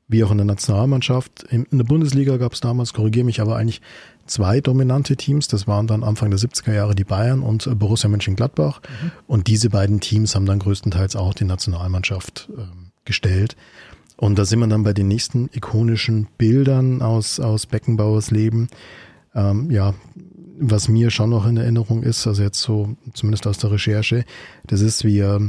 wie auch in der Nationalmannschaft. In der Bundesliga gab es damals, korrigiere mich, aber eigentlich zwei dominante Teams. Das waren dann Anfang der 70er Jahre die Bayern und Borussia Mönchengladbach. Mhm. Und diese beiden Teams haben dann größtenteils auch die Nationalmannschaft äh, gestellt. Und da sind wir dann bei den nächsten ikonischen Bildern aus, aus Beckenbauers Leben. Ähm, ja, was mir schon noch in Erinnerung ist, also jetzt so zumindest aus der Recherche, das ist, wie er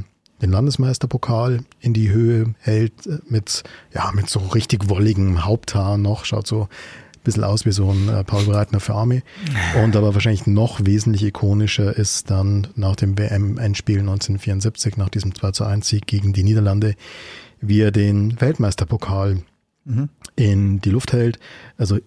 den Landesmeisterpokal in die Höhe hält äh, mit, ja, mit so richtig wolligem Haupthaar noch, schaut so ein bisschen aus wie so ein äh, Paul Breitner für Army. [LAUGHS] Und aber wahrscheinlich noch wesentlich ikonischer ist dann nach dem WM-Endspiel 1974, nach diesem 2 zu 1 Sieg gegen die Niederlande, wie er den Weltmeisterpokal mhm. in die Luft hält. Also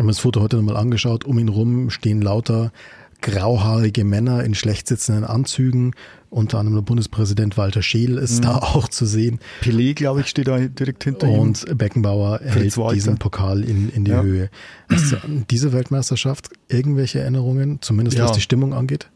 wir haben das Foto heute nochmal angeschaut. Um ihn rum stehen lauter grauhaarige Männer in schlecht sitzenden Anzügen. Unter anderem der Bundespräsident Walter Scheel ist mhm. da [LAUGHS] auch zu sehen. Pelé, glaube ich, steht da direkt hinter ihm. Und Beckenbauer hält diesen Pokal in, in die ja. Höhe. Hast du an diese Weltmeisterschaft irgendwelche Erinnerungen, zumindest ja. was die Stimmung angeht?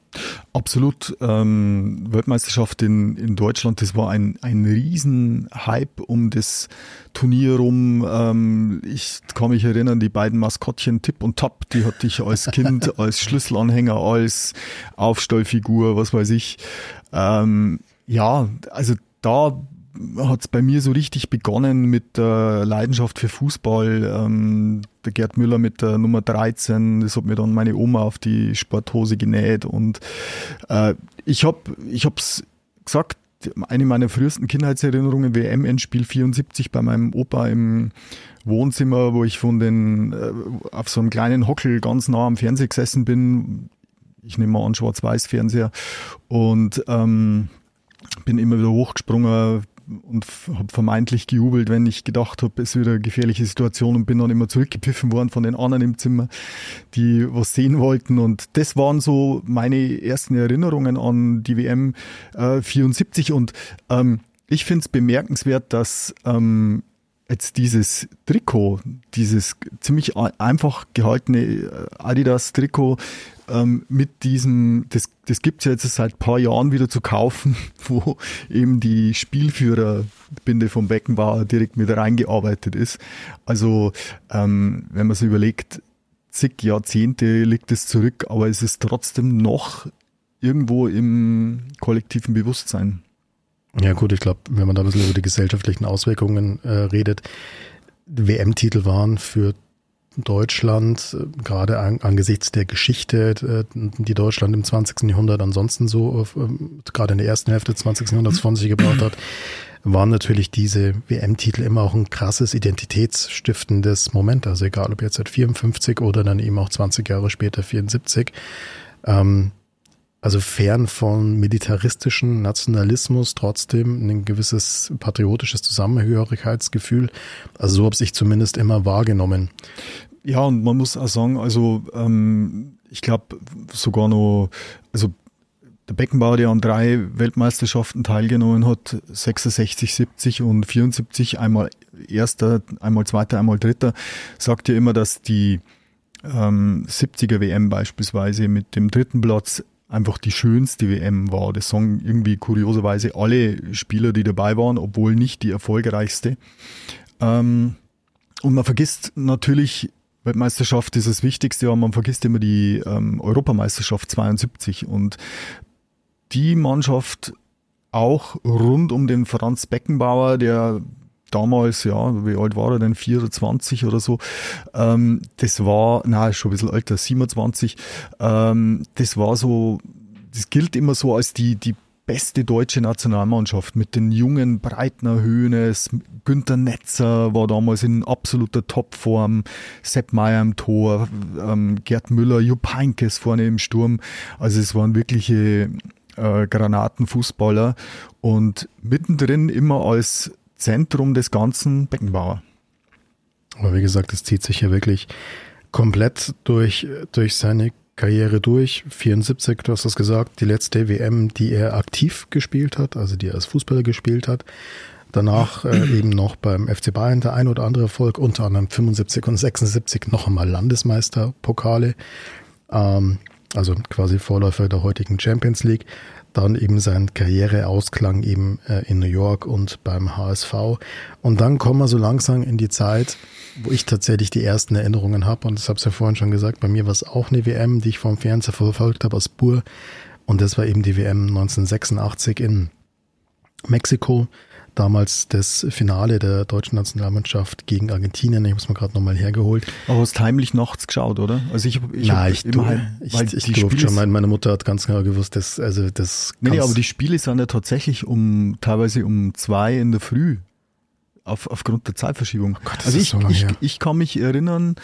Absolut. Ähm, Weltmeisterschaft in, in Deutschland, das war ein, ein Riesenhype um das Turnier rum. Ähm, ich kann mich erinnern, die beiden Maskottchen Tipp und Tap, die hatte ich als Kind, [LAUGHS] als Schlüsselanhänger, als Aufstellfigur, was weiß ich. Ähm, ja, also da hat es bei mir so richtig begonnen mit der Leidenschaft für Fußball. Ähm, der Gerd Müller mit der Nummer 13, das hat mir dann meine Oma auf die Sporthose genäht. Und äh, ich habe ich gesagt, eine meiner frühesten Kindheitserinnerungen, WM-Endspiel 74 bei meinem Opa im Wohnzimmer, wo ich von den äh, auf so einem kleinen Hockel ganz nah am Fernseher gesessen bin. Ich nehme mal an, Schwarz-Weiß-Fernseher. Und ähm, bin immer wieder hochgesprungen, und habe vermeintlich gejubelt, wenn ich gedacht habe, es wird eine gefährliche Situation und bin dann immer zurückgepfiffen worden von den anderen im Zimmer, die was sehen wollten. Und das waren so meine ersten Erinnerungen an die WM äh, 74. Und ähm, ich finde es bemerkenswert, dass ähm, jetzt dieses Trikot, dieses ziemlich einfach gehaltene äh, Adidas-Trikot ähm, mit diesem, das, das gibt's ja jetzt seit paar Jahren wieder zu kaufen, [LAUGHS] wo eben die Spielführerbinde vom Beckenbauer direkt mit reingearbeitet ist. Also ähm, wenn man so überlegt, zig Jahrzehnte liegt es zurück, aber es ist trotzdem noch irgendwo im kollektiven Bewusstsein. Ja gut, ich glaube, wenn man da ein bisschen über die gesellschaftlichen Auswirkungen äh, redet, WM-Titel waren für Deutschland, äh, gerade an, angesichts der Geschichte, äh, die Deutschland im 20. Jahrhundert ansonsten so, äh, gerade in der ersten Hälfte des 20. Jahrhunderts von sich gebracht hat, waren natürlich diese WM-Titel immer auch ein krasses identitätsstiftendes Moment. Also egal, ob jetzt seit 54 oder dann eben auch 20 Jahre später 74. Ähm, also fern von militaristischen Nationalismus trotzdem ein gewisses patriotisches Zusammenhörigkeitsgefühl. Also so habe ich zumindest immer wahrgenommen. Ja, und man muss auch sagen, also ähm, ich glaube sogar noch, also der Beckenbauer, der an drei Weltmeisterschaften teilgenommen hat, 66, 70 und 74, einmal erster, einmal zweiter, einmal dritter, sagt ja immer, dass die ähm, 70er WM beispielsweise mit dem dritten Platz einfach die schönste WM war. Das sagen irgendwie kurioserweise alle Spieler, die dabei waren, obwohl nicht die erfolgreichste. Ähm, und man vergisst natürlich, Weltmeisterschaft ist das Wichtigste, aber man vergisst immer die ähm, Europameisterschaft 72 und die Mannschaft auch rund um den Franz Beckenbauer, der damals, ja, wie alt war er denn, 24 oder so, ähm, das war, na, schon ein bisschen älter, 27, ähm, das war so, das gilt immer so als die, die beste deutsche Nationalmannschaft mit den jungen Breitner Höhnes, Günter Netzer war damals in absoluter Topform, Sepp Meier im Tor, ähm, Gerd Müller, Jupp Heynckes vorne im Sturm. Also es waren wirkliche äh, Granatenfußballer. Und mittendrin immer als Zentrum des ganzen Beckenbauer. Aber wie gesagt, es zieht sich ja wirklich komplett durch, durch seine Karriere durch. 74, du hast das gesagt, die letzte WM, die er aktiv gespielt hat, also die er als Fußballer gespielt hat. Danach äh, [CLEARS THROAT] eben noch beim FC Bayern der ein oder andere Erfolg, unter anderem 75 und 76 noch einmal Landesmeisterpokale, ähm, also quasi Vorläufer der heutigen Champions League dann eben sein Karriereausklang eben äh, in New York und beim HSV. Und dann kommen wir so langsam in die Zeit, wo ich tatsächlich die ersten Erinnerungen habe. Und das habe ich ja vorhin schon gesagt, bei mir war es auch eine WM, die ich vom Fernseher verfolgt habe aus Bur. Und das war eben die WM 1986 in Mexiko damals das Finale der deutschen Nationalmannschaft gegen Argentinien. Ich muss mal gerade nochmal hergeholt. Aber hast heimlich nachts geschaut, oder? Also ich, ich Nein, ich, immer heim, ich, ich, ich durfte schon. Meine, meine Mutter hat ganz genau gewusst, dass also das. Nee, nee, aber die Spiele sind ja tatsächlich um teilweise um zwei in der Früh auf, aufgrund der Zeitverschiebung. Oh Gott, also ich, so ich, ich kann mich erinnern,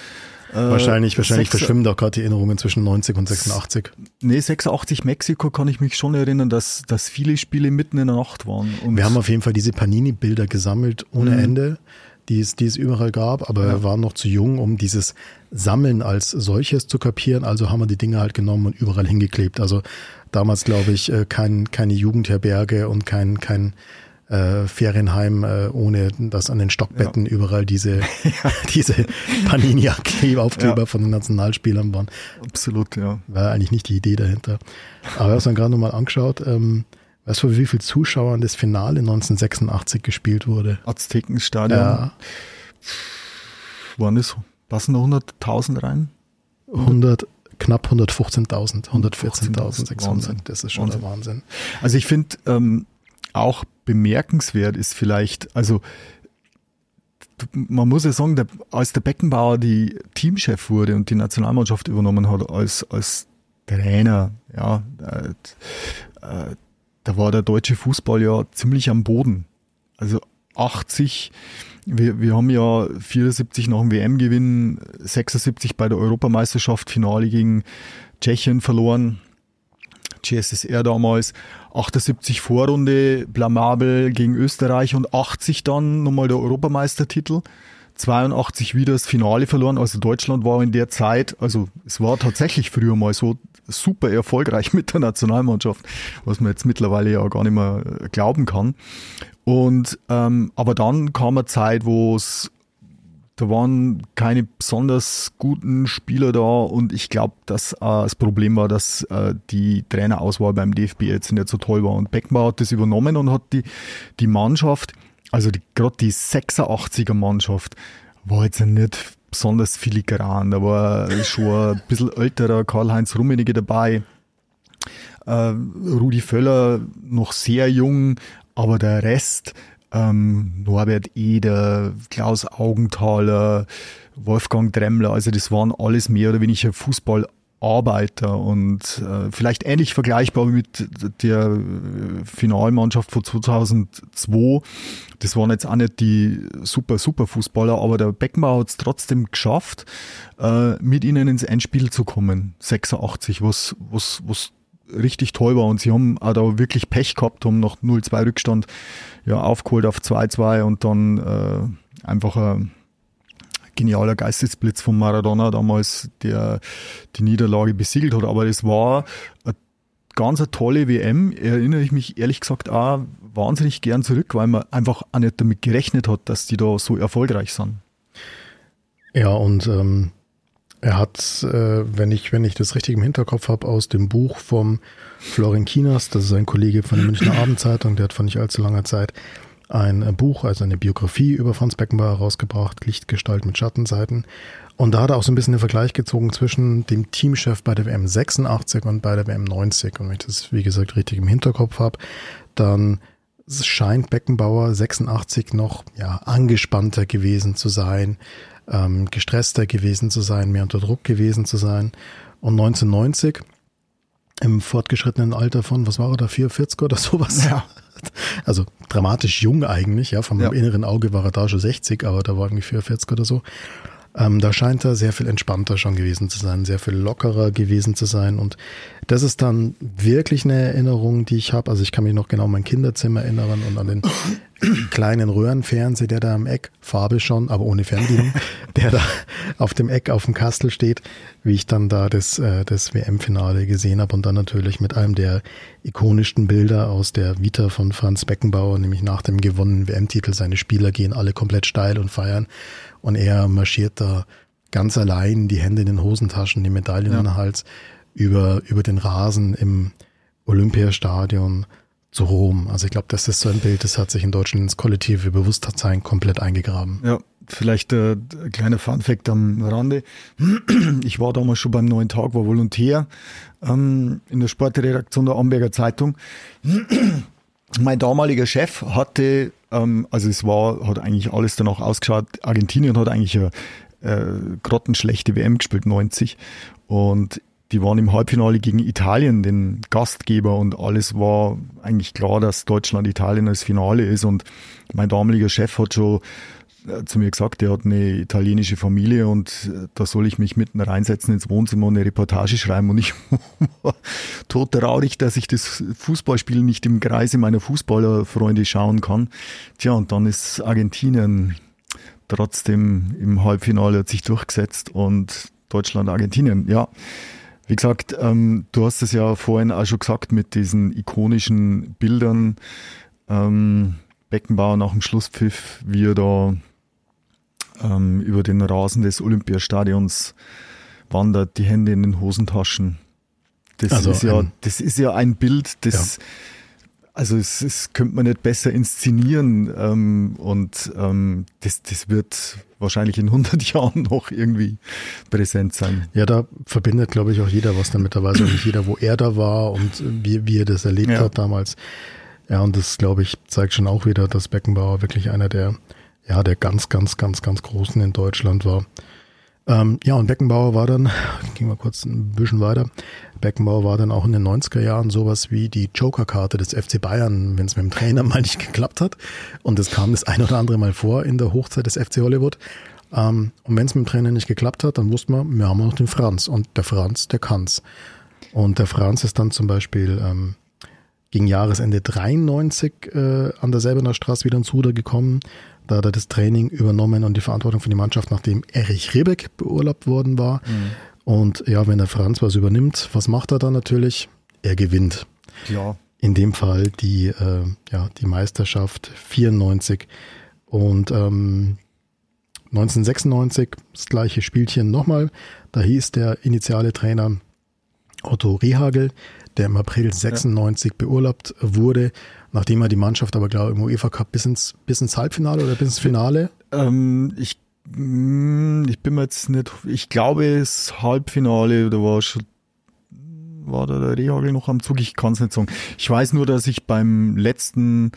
äh, wahrscheinlich, wahrscheinlich verschwimmen da gerade die Erinnerungen zwischen 90 und 86. Nee, 86 Mexiko kann ich mich schon erinnern, dass, dass viele Spiele mitten in der Nacht waren. Und Wir haben auf jeden Fall diese Panini-Bilder gesammelt ohne mhm. Ende, die es, die es überall gab, aber ja. wir waren noch zu jung, um dieses Sammeln als solches zu kapieren. Also haben wir die Dinge halt genommen und überall hingeklebt. Also damals, glaube ich, äh, kein, keine Jugendherberge und kein, kein äh, Ferienheim, äh, ohne dass an den Stockbetten ja. überall diese, [LAUGHS] ja. [LAUGHS] diese Panini-Aufkleber ja. von den Nationalspielern waren. Absolut, ja. War eigentlich nicht die Idee dahinter. Aber wir haben gerade nochmal angeschaut, ähm, weißt du, wie viele Zuschauer das Finale 1986 gespielt wurde? Aztekenstadion. Ja. Waren das, passen da 100.000 rein? 100, knapp 115.000, 114.600. Das ist schon Wahnsinn. der Wahnsinn. Also ich finde, ähm, auch bemerkenswert ist vielleicht, also man muss ja sagen, der, als der Beckenbauer die Teamchef wurde und die Nationalmannschaft übernommen hat als, als Trainer, ja, äh, äh, da war der deutsche Fußball ja ziemlich am Boden. Also 80, wir, wir haben ja 74 nach dem WM-Gewinn, 76 bei der Europameisterschaft Finale gegen Tschechien verloren. GSSR damals, 78 Vorrunde, blamabel gegen Österreich und 80 dann nochmal der Europameistertitel. 82 wieder das Finale verloren. Also Deutschland war in der Zeit, also es war tatsächlich früher mal so super erfolgreich [LAUGHS] mit der Nationalmannschaft, was man jetzt mittlerweile ja gar nicht mehr glauben kann. Und ähm, aber dann kam eine Zeit, wo es da waren keine besonders guten Spieler da und ich glaube, dass äh, das Problem war, dass äh, die Trainerauswahl beim DFB jetzt nicht so toll war. Und Beckenbauer hat das übernommen und hat die, die Mannschaft, also gerade die 86er Mannschaft, war jetzt nicht besonders filigran. Da war schon ein [LAUGHS] bisschen älterer Karl-Heinz Rummenigge dabei. Äh, Rudi Völler noch sehr jung, aber der Rest, ähm, Norbert Eder, Klaus Augenthaler, Wolfgang Dremmler, also das waren alles mehr oder weniger Fußballarbeiter und äh, vielleicht ähnlich vergleichbar mit der Finalmannschaft von 2002. Das waren jetzt auch nicht die super, super Fußballer, aber der Beckenbauer hat es trotzdem geschafft, äh, mit ihnen ins Endspiel zu kommen. 86, was, was, was richtig toll war und sie haben auch da wirklich Pech gehabt, haben noch 0-2 Rückstand ja, aufgeholt auf 2-2 und dann äh, einfach ein genialer Geistesblitz von Maradona damals, der die Niederlage besiegelt hat. Aber es war eine ganz eine tolle WM, erinnere ich mich ehrlich gesagt auch wahnsinnig gern zurück, weil man einfach auch nicht damit gerechnet hat, dass die da so erfolgreich sind. Ja, und ähm, er hat, äh, wenn ich, wenn ich das richtig im Hinterkopf habe, aus dem Buch vom Florin Kinas, das ist ein Kollege von der Münchner Abendzeitung, der hat vor nicht allzu langer Zeit ein äh, Buch, also eine Biografie über Franz Beckenbauer rausgebracht, Lichtgestalt mit Schattenseiten. Und da hat er auch so ein bisschen den Vergleich gezogen zwischen dem Teamchef bei der WM 86 und bei der WM 90. Und wenn ich das, wie gesagt, richtig im Hinterkopf habe, dann scheint Beckenbauer 86 noch ja angespannter gewesen zu sein, ähm, gestresster gewesen zu sein, mehr unter Druck gewesen zu sein. Und 1990 im fortgeschrittenen Alter von, was war er da, 44 oder sowas? Ja. [LAUGHS] Also dramatisch jung eigentlich, ja, vom ja. inneren Auge war er da schon 60, aber da war irgendwie 44 oder so. Ähm, da scheint er sehr viel entspannter schon gewesen zu sein, sehr viel lockerer gewesen zu sein. Und das ist dann wirklich eine Erinnerung, die ich habe. Also ich kann mich noch genau an mein Kinderzimmer erinnern und an den [COUGHS] kleinen Röhrenfernseher, der da am Eck, Farbe schon, aber ohne Fernbedienung, [LAUGHS] der da auf dem Eck auf dem Kastel steht, wie ich dann da das, äh, das WM-Finale gesehen habe und dann natürlich mit einem der ikonischsten Bilder aus der Vita von Franz Beckenbauer, nämlich nach dem gewonnenen WM-Titel, seine Spieler gehen alle komplett steil und feiern und er marschiert da ganz allein, die Hände in den Hosentaschen, die Medaillen ja. in den Hals, über, über den Rasen im Olympiastadion zu Rom. Also ich glaube, das ist so ein Bild, das hat sich in Deutschland ins kollektive Bewusstsein komplett eingegraben. Ja, vielleicht äh, kleiner Funfact am Rande. [CLEARS THROAT] Ich war damals schon beim neuen Tag, war Volontär ähm, in der Sportredaktion der Amberger Zeitung. [CLEARS THROAT] mein damaliger Chef hatte, ähm, also es war, hat eigentlich alles danach ausgeschaut, Argentinien hat eigentlich eine äh, grottenschlechte WM gespielt, 90. Und die waren im Halbfinale gegen Italien, den Gastgeber, und alles war eigentlich klar, dass Deutschland Italien als Finale ist. Und mein damaliger Chef hat schon zu mir gesagt, der hat eine italienische Familie und äh, da soll ich mich mitten reinsetzen ins Wohnzimmer und eine Reportage schreiben. Und ich [LAUGHS] war tot traurig, dass ich das Fußballspiel nicht im Kreise meiner Fußballerfreunde schauen kann. Tja, und dann ist Argentinien trotzdem im Halbfinale hat sich durchgesetzt und Deutschland, Argentinien, ja. Wie gesagt, ähm, du hast es ja vorhin auch schon gesagt mit diesen ikonischen Bildern. Ähm, Beckenbauer nach dem Schlusspfiff, wie er da ähm, über den Rasen des Olympiastadions wandert, die Hände in den Hosentaschen. Das also ist ja, das ist ja ein Bild, das, ja. also es, es könnte man nicht besser inszenieren ähm, und ähm, das, das wird wahrscheinlich in 100 [LAUGHS] Jahren noch irgendwie präsent sein. Ja, da verbindet, glaube ich, auch jeder was damit. Da weiß auch nicht jeder, wo er da war und wie, wie er das erlebt ja. hat damals. Ja, und das, glaube ich, zeigt schon auch wieder, dass Beckenbauer wirklich einer der ja, der ganz, ganz, ganz, ganz Großen in Deutschland war. Ähm, ja, und Beckenbauer war dann, [LAUGHS] gehen wir kurz ein bisschen weiter, Beckenbauer war dann auch in den 90er Jahren sowas wie die Joker-Karte des FC Bayern, wenn es mit dem Trainer [LAUGHS] mal nicht geklappt hat. Und das kam das ein oder andere Mal vor in der Hochzeit des FC Hollywood. Ähm, und wenn es mit dem Trainer nicht geklappt hat, dann wusste man, wir haben noch den Franz. Und der Franz, der kann's. Und der Franz ist dann zum Beispiel ähm, gegen Jahresende 93 äh, an der Selbener Straße wieder ins Ruder gekommen, da hat er das Training übernommen und die Verantwortung für die Mannschaft, nachdem Erich Rebeck beurlaubt worden war. Mhm. Und ja, wenn der Franz was übernimmt, was macht er dann natürlich? Er gewinnt. Ja. In dem Fall die, äh, ja, die Meisterschaft 94. Und ähm, 1996 das gleiche Spielchen nochmal. Da hieß der initiale Trainer Otto Rehagel, der im April 96 ja. beurlaubt wurde nachdem er die Mannschaft aber, glaube ich, im UEFA Cup bis ins, bis ins Halbfinale oder bis ins Finale? Ähm, ich, mm, ich bin mir jetzt nicht, ich glaube, das Halbfinale, da war schon war da der Rehagel noch am Zug, ich kann es nicht sagen. Ich weiß nur, dass ich beim letzten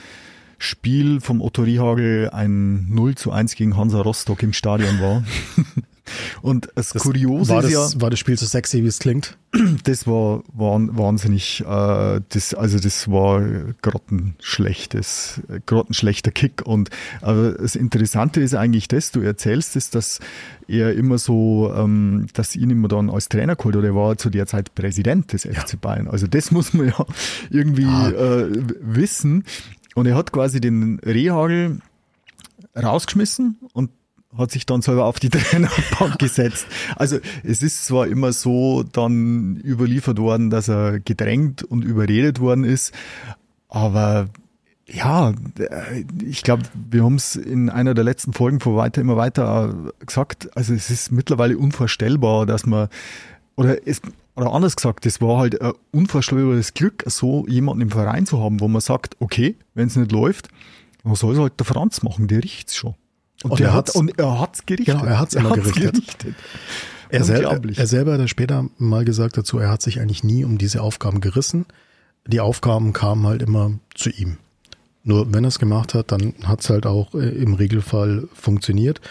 Spiel vom Otto Rehagel ein 0 zu 1 gegen Hansa Rostock im Stadion war. [LAUGHS] Und das, das Kuriose war das, ja, war das Spiel so sexy, wie es klingt? [CLEARS THROAT] Das war, war wahnsinnig, äh, das, also das war grottenschlechtes, grottenschlechter Kick. Und äh, das Interessante ist eigentlich das, du erzählst es, dass er immer so, ähm, dass ihn immer dann als Trainer geholt oder er war zu der Zeit Präsident des FC Bayern. Also das [LAUGHS] muss man ja irgendwie ah. äh, wissen. Und er hat quasi den Rehagel rausgeschmissen und hat sich dann selber auf die [LAUGHS] Trainerbank gesetzt. Also es ist zwar immer so dann überliefert worden, dass er gedrängt und überredet worden ist, aber ja, ich glaube, wir haben es in einer der letzten Folgen vor weiter immer weiter gesagt. Also es ist mittlerweile unvorstellbar, dass man oder es oder anders gesagt, es war halt ein unvorstellbares Glück, so jemanden im Verein zu haben, wo man sagt, okay, wenn es nicht läuft, dann soll es halt der Franz machen, der riecht's schon. Und, und er, hat und er hat's gerichtet. Genau, er hat's immer gerichtet. gerichtet. Er, sel er selber hat später mal gesagt dazu, er hat sich eigentlich nie um diese Aufgaben gerissen. Die Aufgaben kamen halt immer zu ihm. Nur wenn er es gemacht hat, dann hat's halt auch äh, im Regelfall funktioniert.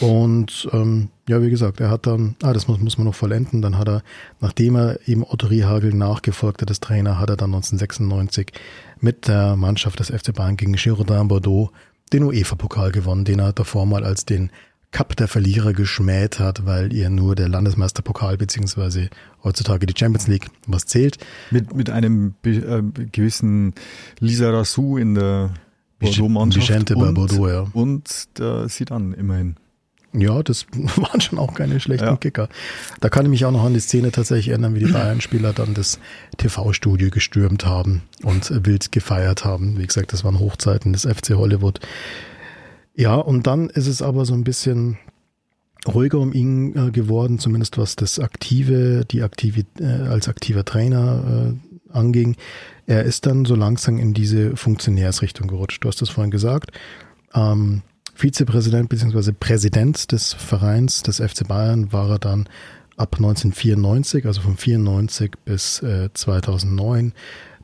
Und ähm, ja, wie gesagt, er hat dann, ah, das muss, muss man noch vollenden, dann hat er, nachdem er eben Otto Rehagel nachgefolgt hat als Trainer, hat er dann 1996 mit der Mannschaft des FC Bayern gegen Girondin Bordeaux den UEFA-Pokal gewonnen, den er davor mal als den Cup der Verlierer geschmäht hat, weil ihr nur der Landesmeisterpokal beziehungsweise heutzutage die Champions League was zählt. Mit, mit einem äh, gewissen Lisa Rassou in der Bordeaux-Mannschaft. Vicente bei Bordeaux, ja. Und der Sidan immerhin. Ja, das [LAUGHS] waren schon auch keine schlechten ja. Kicker. Da kann ich mich auch noch an die Szene tatsächlich erinnern, wie die [CLEARS THROAT] Bayern-Spieler dann das TV-Studio gestürmt haben und wild gefeiert haben. Wie gesagt, das waren Hochzeiten des FC Hollywood. Ja, und dann ist es aber so ein bisschen ruhiger um ihn äh, geworden, zumindest was das Aktive, die Aktive, äh, als aktiver Trainer äh, anging. Er ist dann so langsam in diese Funktionärsrichtung gerutscht. Du hast das vorhin gesagt. Ähm, Vizepräsident bzw. Präsident des Vereins des FC Bayern war er dann ab 1994, also von 94 bis äh, 2009.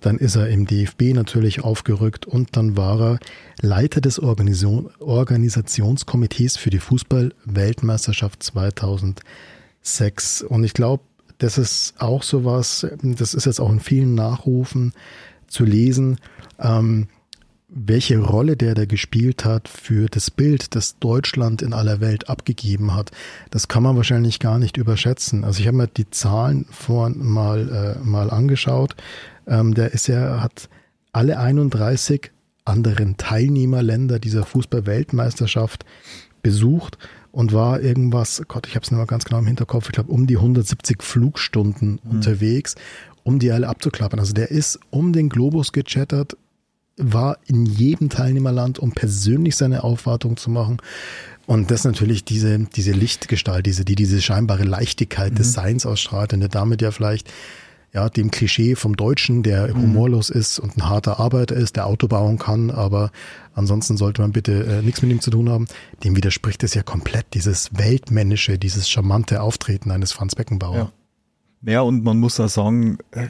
Dann ist er im DFB natürlich aufgerückt und dann war er Leiter des Organisation, Organisationskomitees für die Fußball-Weltmeisterschaft 2006. Und ich glaube, das ist auch sowas, das ist jetzt auch in vielen Nachrufen zu lesen, ähm, welche Rolle der da gespielt hat für das Bild, das Deutschland in aller Welt abgegeben hat, das kann man wahrscheinlich gar nicht überschätzen. Also ich habe mir die Zahlen vorhin mal, äh, mal angeschaut. Ähm, der ist ja, hat alle 31 anderen Teilnehmerländer dieser Fußball-Weltmeisterschaft besucht und war irgendwas, Gott, ich habe es nicht mal ganz genau im Hinterkopf, ich glaube um die 170 Flugstunden mhm. unterwegs, um die alle abzuklappern. Also der ist um den Globus gechattert, war in jedem Teilnehmerland, um persönlich seine Aufwartung zu machen. Und das natürlich diese, diese Lichtgestalt, diese, die diese scheinbare Leichtigkeit mhm. des Seins ausstrahlt und der damit ja vielleicht ja, dem Klischee vom Deutschen, der mhm. humorlos ist und ein harter Arbeiter ist, der Auto bauen kann, aber ansonsten sollte man bitte äh, nichts mit ihm zu tun haben. Dem widerspricht es ja komplett, dieses weltmännische, dieses charmante Auftreten eines Franz Beckenbauer. Ja. Ja, und man muss auch sagen, äh,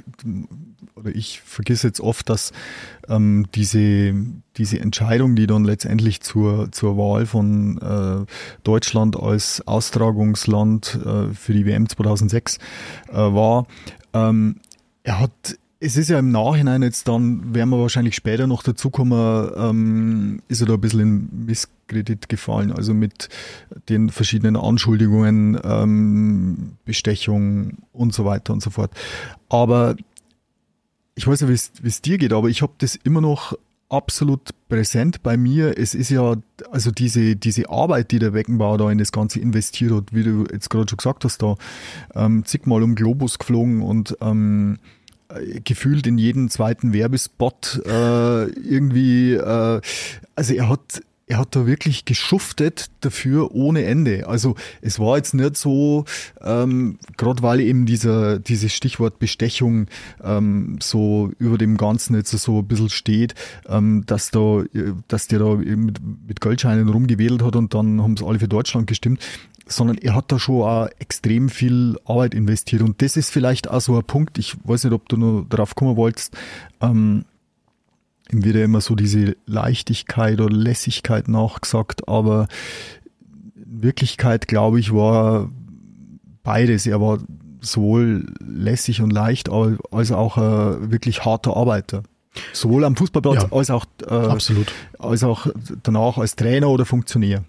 oder ich vergesse jetzt oft, dass ähm, diese, diese Entscheidung, die dann letztendlich zur, zur Wahl von äh, Deutschland als Austragungsland äh, für die WM 2006 äh, war, ähm, er hat es ist ja im Nachhinein jetzt dann, werden wir wahrscheinlich später noch dazukommen, ähm, ist er da ein bisschen in Misskredit gefallen, also mit den verschiedenen Anschuldigungen, ähm, Bestechung und so weiter und so fort. Aber ich weiß nicht, wie es dir geht, aber ich habe das immer noch absolut präsent bei mir. Es ist ja, also diese, diese Arbeit, die der Weckenbauer da in das Ganze investiert hat, wie du jetzt gerade schon gesagt hast, da ähm, zigmal um Globus geflogen und ähm, gefühlt in jedem zweiten Werbespot äh, irgendwie, äh, also er hat er hat da wirklich geschuftet dafür ohne Ende. Also es war jetzt nicht so, ähm, gerade weil eben dieser, dieses Stichwort Bestechung ähm, so über dem Ganzen jetzt so ein bisschen steht, ähm, dass da, dass der da mit, mit Geldscheinen rumgewedelt hat und dann haben es alle für Deutschland gestimmt sondern er hat da schon auch extrem viel Arbeit investiert. Und das ist vielleicht auch so ein Punkt, ich weiß nicht, ob du noch darauf kommen wolltest, ähm, ihm wird ja immer so diese Leichtigkeit oder Lässigkeit nachgesagt, aber in Wirklichkeit, glaube ich, war beides. Er war sowohl lässig und leicht, als auch ein wirklich harter Arbeiter. Sowohl am Fußballplatz ja, als, auch, äh, absolut. als auch danach als Trainer oder Funktionär.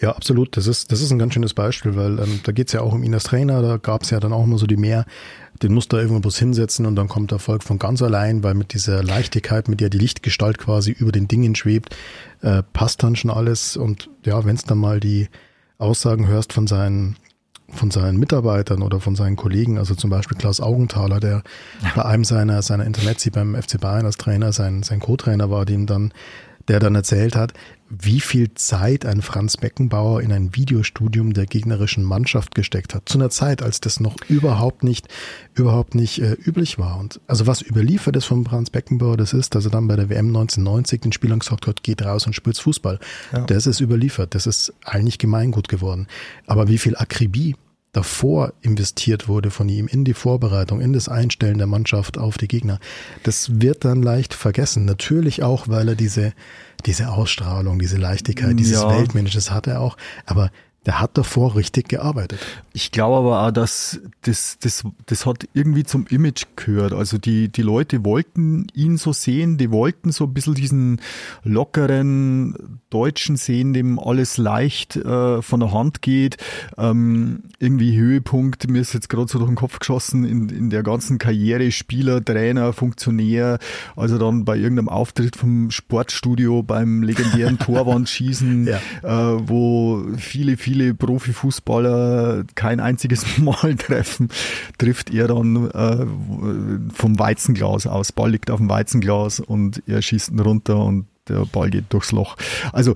Ja, absolut. Das ist, das ist ein ganz schönes Beispiel, weil ähm, da geht's ja auch um ihn als Trainer. Da gab's ja dann auch immer so die mehr, den muss da irgendwas hinsetzen und dann kommt der Erfolg von ganz allein, weil mit dieser Leichtigkeit, mit der die Lichtgestalt quasi über den Dingen schwebt, äh, passt dann schon alles. Und ja, wenn's dann mal die Aussagen hörst von seinen von seinen Mitarbeitern oder von seinen Kollegen, also zum Beispiel Klaus Augenthaler, der ja. bei einem seiner, seiner Intermezzi beim FC Bayern als Trainer, sein, sein Co-Trainer war, dem dann, der dann erzählt hat, wie viel Zeit ein Franz Beckenbauer in ein Videostudium der gegnerischen Mannschaft gesteckt hat. Zu einer Zeit, als das noch überhaupt nicht, überhaupt nicht äh, üblich war. Und also was überliefert ist von Franz Beckenbauer, das ist, dass er dann bei der WM 1990 den Spielern gesagt hat, geht raus und spielt Fußball. Ja. Das ist überliefert. Das ist eigentlich Gemeingut geworden. Aber wie viel Akribie davor investiert wurde von ihm in die Vorbereitung, in das Einstellen der Mannschaft auf die Gegner, das wird dann leicht vergessen. Natürlich auch, weil er diese, diese Ausstrahlung, diese Leichtigkeit, dieses ja. Weltmensch, das hat er auch. Aber der hat davor richtig gearbeitet. Ich glaube aber auch, dass das, das, das hat irgendwie zum Image gehört. Also die, die Leute wollten ihn so sehen, die wollten so ein bisschen diesen lockeren Deutschen sehen, dem alles leicht äh, von der Hand geht. Ähm, irgendwie Höhepunkt, mir ist jetzt gerade so durch den Kopf geschossen, in, in der ganzen Karriere, Spieler, Trainer, Funktionär, also dann bei irgendeinem Auftritt vom Sportstudio beim legendären [LAUGHS] Torwandschießen, ja. äh, wo viele, viele viele Profifußballer kein einziges [LAUGHS] Mal treffen, trifft er dann äh, vom Weizenglas aus. Ball liegt auf dem Weizenglas und er schießt ihn runter und der Ball geht durchs Loch. Also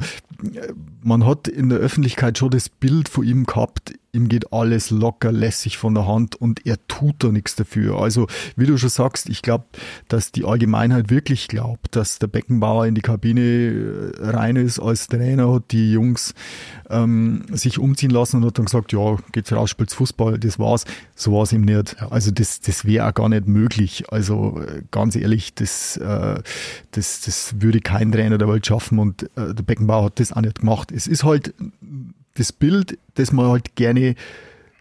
man hat in der Öffentlichkeit schon das Bild von ihm gehabt, ihm geht alles locker lässig von der Hand und er tut da nichts dafür. Also, wie du schon sagst, ich glaube, dass die Allgemeinheit wirklich glaubt, dass der Beckenbauer in die Kabine äh, rein ist als Trainer, hat die Jungs ähm, sich umziehen lassen und hat dann gesagt, ja, geht's raus, spielt's Fußball, das war's. So war's ihm nicht. Also das, das wäre auch gar nicht möglich. Also äh, ganz ehrlich, das, äh, das, das würde kein Trainer der Welt schaffen und äh, der Beckenbauer hat das auch nicht gemacht. Es ist halt das Bild, das man halt gerne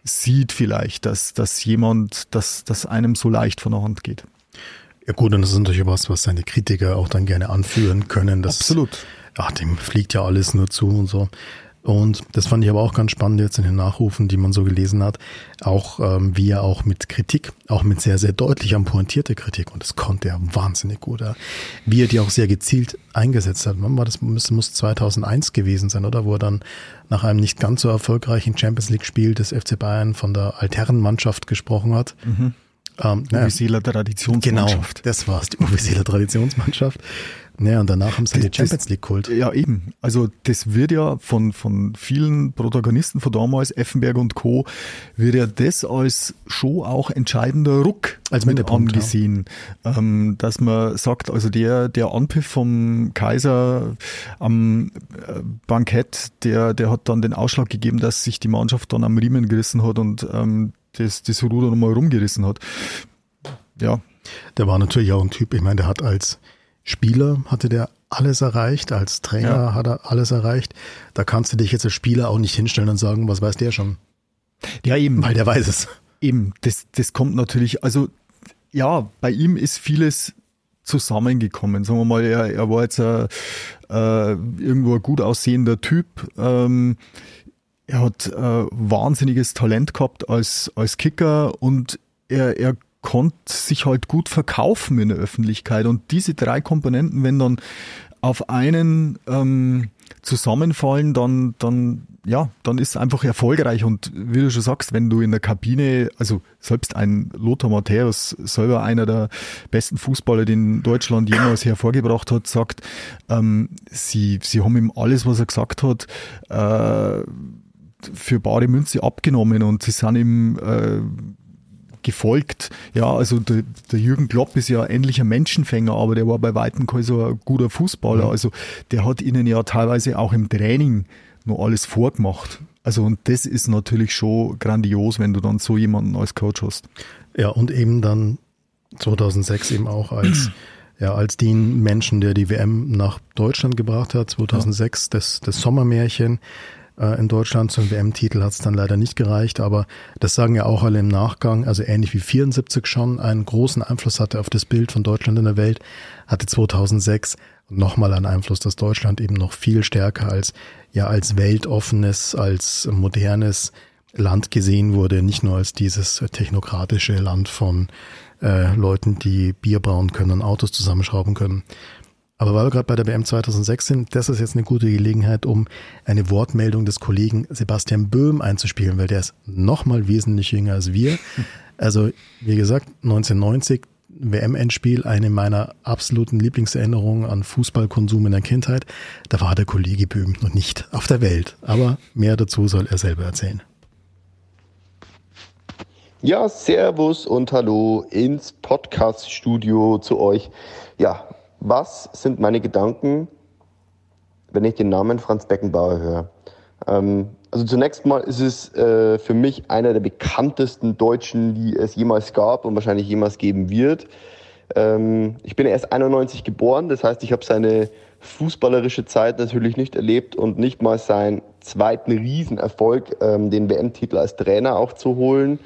sieht vielleicht, dass, dass jemand, dass, dass einem so leicht von der Hand geht. Ja gut, und das ist natürlich was, was seine Kritiker auch dann gerne anführen können. Dass, Absolut. Ach, dem fliegt ja alles nur zu und so. Und das fand ich aber auch ganz spannend jetzt in den Nachrufen, die man so gelesen hat, auch ähm, wie er auch mit Kritik, auch mit sehr, sehr deutlich am pointierte Kritik, und das konnte er wahnsinnig gut, ja, wie er die auch sehr gezielt eingesetzt hat. Wann war das? Muss, muss 2001 gewesen sein, oder? Wo er dann nach einem nicht ganz so erfolgreichen Champions League-Spiel des FC Bayern von der Altherrenmannschaft gesprochen hat. Mhm. Ähm, Uwe Traditionsmannschaft. Genau, das war's, die Uwe Traditionsmannschaft. Naja, und danach haben sie das, die Champions League geholt. Ja, eben. Also das wird ja von, von vielen Protagonisten von damals, Effenberg und Co., wird ja das als schon auch entscheidender Ruck als mit angesehen. Ja. Ähm, dass man sagt, also der, der Anpfiff vom Kaiser am äh, Bankett, der, der hat dann den Ausschlag gegeben, dass sich die Mannschaft dann am Riemen gerissen hat und ähm, das, das Ruder nochmal rumgerissen hat. Ja. Der war natürlich auch ein Typ, ich meine, der hat als Spieler hatte der alles erreicht, als Trainer ja. hat er alles erreicht. Da kannst du dich jetzt als Spieler auch nicht hinstellen und sagen, was weiß der schon. Ja, eben. Weil der weiß es. Eben, das, das kommt natürlich, also ja, bei ihm ist vieles zusammengekommen. Sagen wir mal, er, er war jetzt ein, äh, irgendwo ein gut aussehender Typ. Ähm, er hat äh, wahnsinniges Talent gehabt als, als Kicker und er, er konnte sich halt gut verkaufen in der Öffentlichkeit. Und diese drei Komponenten, wenn dann auf einen ähm, zusammenfallen, dann, dann, ja, dann ist es einfach erfolgreich. Und wie du schon sagst, wenn du in der Kabine, also selbst ein Lothar Matthäus, selber einer der besten Fußballer, den Deutschland jemals hervorgebracht hat, sagt, ähm, sie, sie haben ihm alles, was er gesagt hat, äh, für bare Münze abgenommen und sie sind ihm äh, gefolgt. Ja, also der, der Jürgen Klopp ist ja ähnlicher Menschenfänger, aber der war bei weitem kein so ein guter Fußballer. Also der hat ihnen ja teilweise auch im Training nur alles vorgemacht. Also und das ist natürlich schon grandios, wenn du dann so jemanden als Coach hast. Ja, und eben dann 2006 eben auch als [CLEARS THROAT] ja, als den Menschen, der die WM nach Deutschland gebracht hat, 2006, ja. das, das Sommermärchen, äh, in Deutschland zum WM-Titel hat es dann leider nicht gereicht, aber das sagen ja auch alle im Nachgang, also ähnlich wie 74 schon einen großen Einfluss hatte auf das Bild von Deutschland in der Welt, hatte 2006 nochmal einen Einfluss, dass Deutschland eben noch viel stärker als, ja, als weltoffenes, als modernes Land gesehen wurde, nicht nur als dieses technokratische Land von äh, Leuten, die Bier brauen können Autos zusammenschrauben können. Aber weil wir gerade bei der WM 2006 sind, das ist jetzt eine gute Gelegenheit, um eine Wortmeldung des Kollegen Sebastian Böhm einzuspielen, weil der ist nochmal wesentlich jünger als wir. [LAUGHS] Also, wie gesagt, 1990 WM-Endspiel, eine meiner absoluten Lieblingserinnerungen an Fußballkonsum in der Kindheit. Da war der Kollege Böhm noch nicht auf der Welt. Aber mehr dazu soll er selber erzählen. Ja, Servus und Hallo ins Podcast-Studio zu euch. Ja, was sind meine Gedanken, wenn ich den Namen Franz Beckenbauer höre? Ähm, also zunächst mal ist es äh, für mich einer der bekanntesten Deutschen, die es jemals gab und wahrscheinlich jemals geben wird. Ähm, ich bin erst 91 geboren, das heißt, ich habe seine fußballerische Zeit natürlich nicht erlebt und nicht mal sein zweiten Riesenerfolg, ähm, den WM-Titel als Trainer auch zu holen,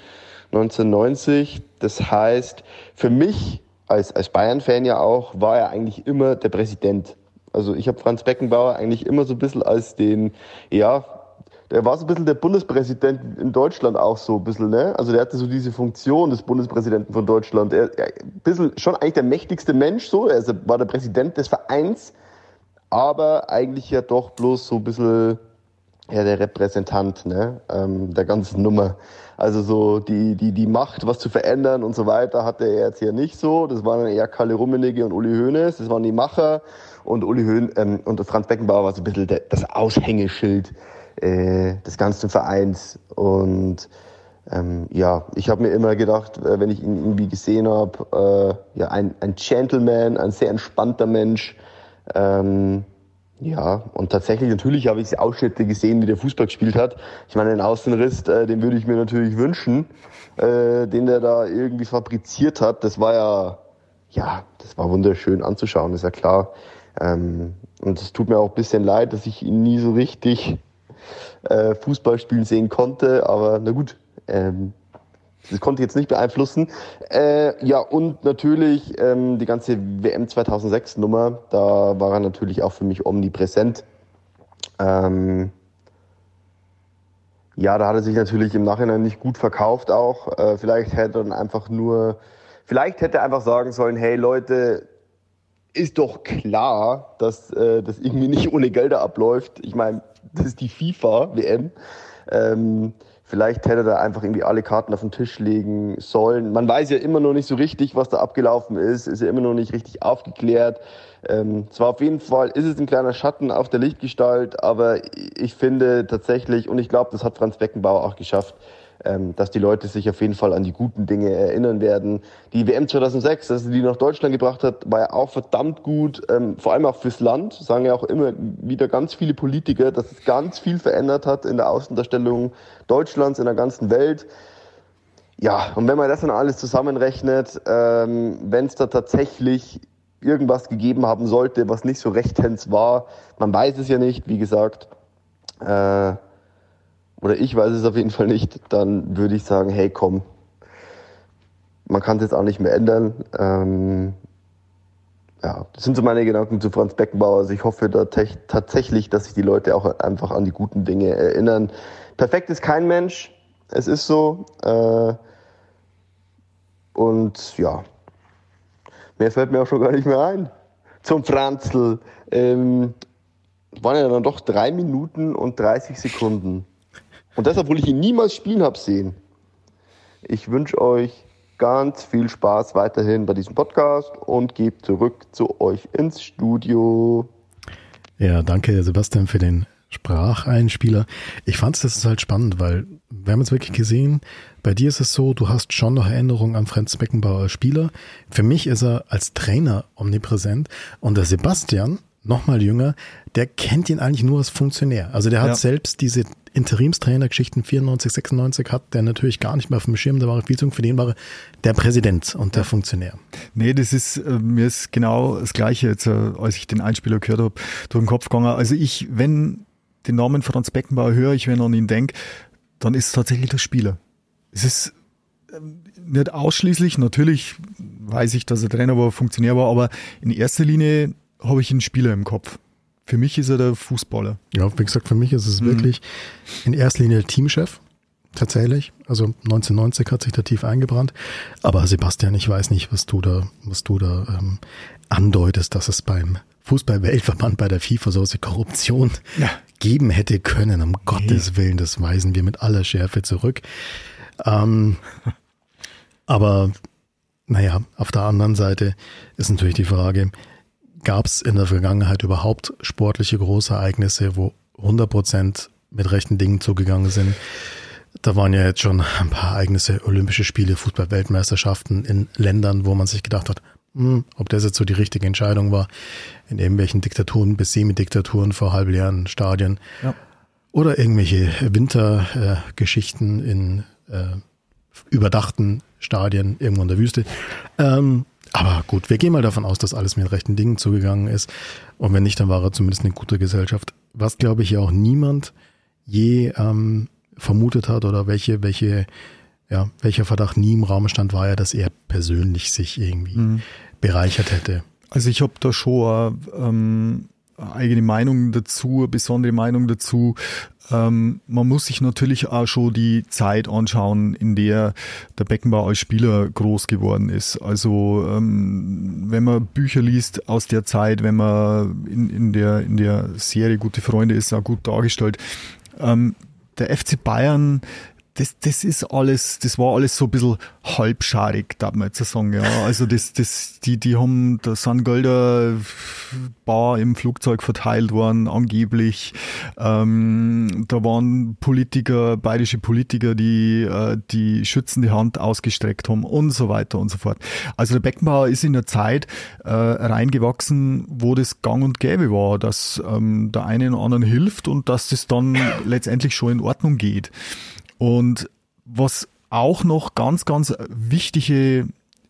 1990. Das heißt, für mich als, als Bayern-Fan ja auch, war er eigentlich immer der Präsident. Also ich habe Franz Beckenbauer eigentlich immer so ein bisschen als den, ja, der war so ein bisschen der Bundespräsident in Deutschland auch so ein bisschen, ne? Also der hatte so diese Funktion des Bundespräsidenten von Deutschland. Er, er ein bisschen schon eigentlich der mächtigste Mensch so, er war der Präsident des Vereins, aber eigentlich ja doch bloß so ein bisschen ja, der Repräsentant ne, ähm, der ganzen Nummer. Also so die, die, die Macht, was zu verändern und so weiter, hatte er jetzt hier nicht so. Das waren eher Kalle Rummenigge und Uli Hoeneß, das waren die Macher. Und Uli Höhn ähm, und Franz Beckenbauer war so ein bisschen der, das Aushängeschild äh, des ganzen Vereins. Und ähm, ja, ich habe mir immer gedacht, äh, wenn ich ihn irgendwie gesehen habe, äh, ja, ein, ein Gentleman, ein sehr entspannter Mensch. Ähm, ja, und tatsächlich, natürlich habe ich Ausschnitte gesehen, wie der Fußball gespielt hat. Ich meine, den Außenriss, äh, den würde ich mir natürlich wünschen, äh, den der da irgendwie fabriziert hat. Das war ja, ja, das war wunderschön anzuschauen, ist ja klar. Ähm, und es tut mir auch ein bisschen leid, dass ich ihn nie so richtig äh, Fußball spielen sehen konnte. Aber na gut, ähm, das konnte ich jetzt nicht beeinflussen. Äh, ja, und natürlich ähm, die ganze WM 2006 Nummer, da war er natürlich auch für mich omnipräsent. Ähm, ja, da hat er sich natürlich im Nachhinein nicht gut verkauft auch. Äh, vielleicht hätte er dann einfach nur, vielleicht hätte er einfach sagen sollen, hey Leute, ist doch klar, dass äh, das irgendwie nicht ohne Gelder abläuft. Ich meine, das ist die FIFA-WM. Ähm, Vielleicht hätte er einfach irgendwie alle Karten auf den Tisch legen sollen. Man weiß ja immer noch nicht so richtig, was da abgelaufen ist. Ist ja immer noch nicht richtig aufgeklärt. Ähm, zwar auf jeden Fall ist es ein kleiner Schatten auf der Lichtgestalt, aber ich finde tatsächlich, und ich glaube, das hat Franz Beckenbauer auch geschafft, dass die Leute sich auf jeden Fall an die guten Dinge erinnern werden. Die WM 2006, dass sie die nach Deutschland gebracht hat, war ja auch verdammt gut, ähm, vor allem auch fürs Land, sagen ja auch immer wieder ganz viele Politiker, dass es ganz viel verändert hat in der Außendarstellung Deutschlands in der ganzen Welt. Ja, und wenn man das dann alles zusammenrechnet, ähm, wenn es da tatsächlich irgendwas gegeben haben sollte, was nicht so rechtens war, man weiß es ja nicht, wie gesagt, äh, oder ich weiß es auf jeden Fall nicht, dann würde ich sagen, hey komm, man kann es jetzt auch nicht mehr ändern. Ähm, ja, das sind so meine Gedanken zu Franz Beckenbauer. Also ich hoffe da tatsächlich, dass sich die Leute auch einfach an die guten Dinge erinnern. Perfekt ist kein Mensch, es ist so. Äh, und ja, mehr fällt mir auch schon gar nicht mehr ein. Zum Franzl. Ähm, waren ja dann doch drei Minuten und 30 Sekunden. Und das, obwohl ich ihn niemals spielen habe sehen. Ich wünsche euch ganz viel Spaß weiterhin bei diesem Podcast und gebe zurück zu euch ins Studio. Ja, danke Sebastian für den Spracheinspieler. Ich fand es das ist halt spannend, weil wir haben es wirklich gesehen, bei dir ist es so, du hast schon noch Erinnerungen an Franz Beckenbauer als Spieler. Für mich ist er als Trainer omnipräsent und der Sebastian, nochmal jünger, der kennt ihn eigentlich nur als Funktionär. Also der hat ja. selbst diese Interimstrainer-Geschichten 94, 96 hat der natürlich gar nicht mehr auf dem Schirm, da war viel zu für den war der Präsident und der Funktionär. Nee, das ist, äh, mir ist genau das Gleiche jetzt, äh, als ich den Einspieler gehört habe, durch den Kopf gegangen. Also ich, wenn den Namen Franz Beckenbauer höre, ich wenn an ihn denke, dann ist es tatsächlich der Spieler. Es ist ähm, nicht ausschließlich, natürlich weiß ich, dass er Trainer war, Funktionär war, aber in erster Linie habe ich einen Spieler im Kopf. Für mich ist er der Fußballer. Ja, wie gesagt, für mich ist es mhm. wirklich in erster Linie der Teamchef. Tatsächlich. Also 1990 hat sich da tief eingebrannt. Aber Sebastian, ich weiß nicht, was du da, was du da ähm, andeutest, dass es beim Fußball-Weltverband bei der FIFA so Korruption ja. geben hätte können. Um nee. Gottes Willen, das weisen wir mit aller Schärfe zurück. Ähm, aber naja, auf der anderen Seite ist natürlich die Frage, Gab es in der Vergangenheit überhaupt sportliche Großereignisse, wo 100 Prozent mit rechten Dingen zugegangen sind? Da waren ja jetzt schon ein paar Ereignisse, Olympische Spiele, Fußball-Weltmeisterschaften in Ländern, wo man sich gedacht hat, hm, ob das jetzt so die richtige Entscheidung war, in irgendwelchen Diktaturen bis Semidiktaturen vor halbjähren Stadien. Ja. Oder irgendwelche Wintergeschichten äh, in äh, überdachten Stadien irgendwo in der Wüste. Ähm, aber gut, wir gehen mal davon aus, dass alles mit rechten Dingen zugegangen ist. Und wenn nicht, dann war er zumindest eine gute Gesellschaft. Was, glaube ich, ja auch niemand je ähm, vermutet hat oder welche, welche, ja, welcher Verdacht nie im Raum stand, war ja, dass er persönlich sich irgendwie mhm. bereichert hätte. Also ich habe da schon ähm, eigene Meinung dazu, besondere Meinung dazu. Ähm, man muss sich natürlich auch schon die Zeit anschauen, in der der Beckenbauer als Spieler groß geworden ist. Also ähm, wenn man Bücher liest aus der Zeit, wenn man in, in, der, in der Serie Gute Freunde ist, auch gut dargestellt. Ähm, der FC Bayern das, das ist alles, das war alles so ein bisschen halbscharig, darf man jetzt sagen, ja. Also das, das, die, die haben, da sind Gelder bar im Flugzeug verteilt worden, angeblich. Ähm, da waren Politiker, bayerische Politiker, die äh, die schützende Hand ausgestreckt haben und so weiter und so fort. Also der Beckenbauer ist in der Zeit äh, reingewachsen, wo das gang und gäbe war, dass ähm, der eine den anderen hilft und dass das dann letztendlich schon in Ordnung geht. Und was auch noch ganz, ganz wichtige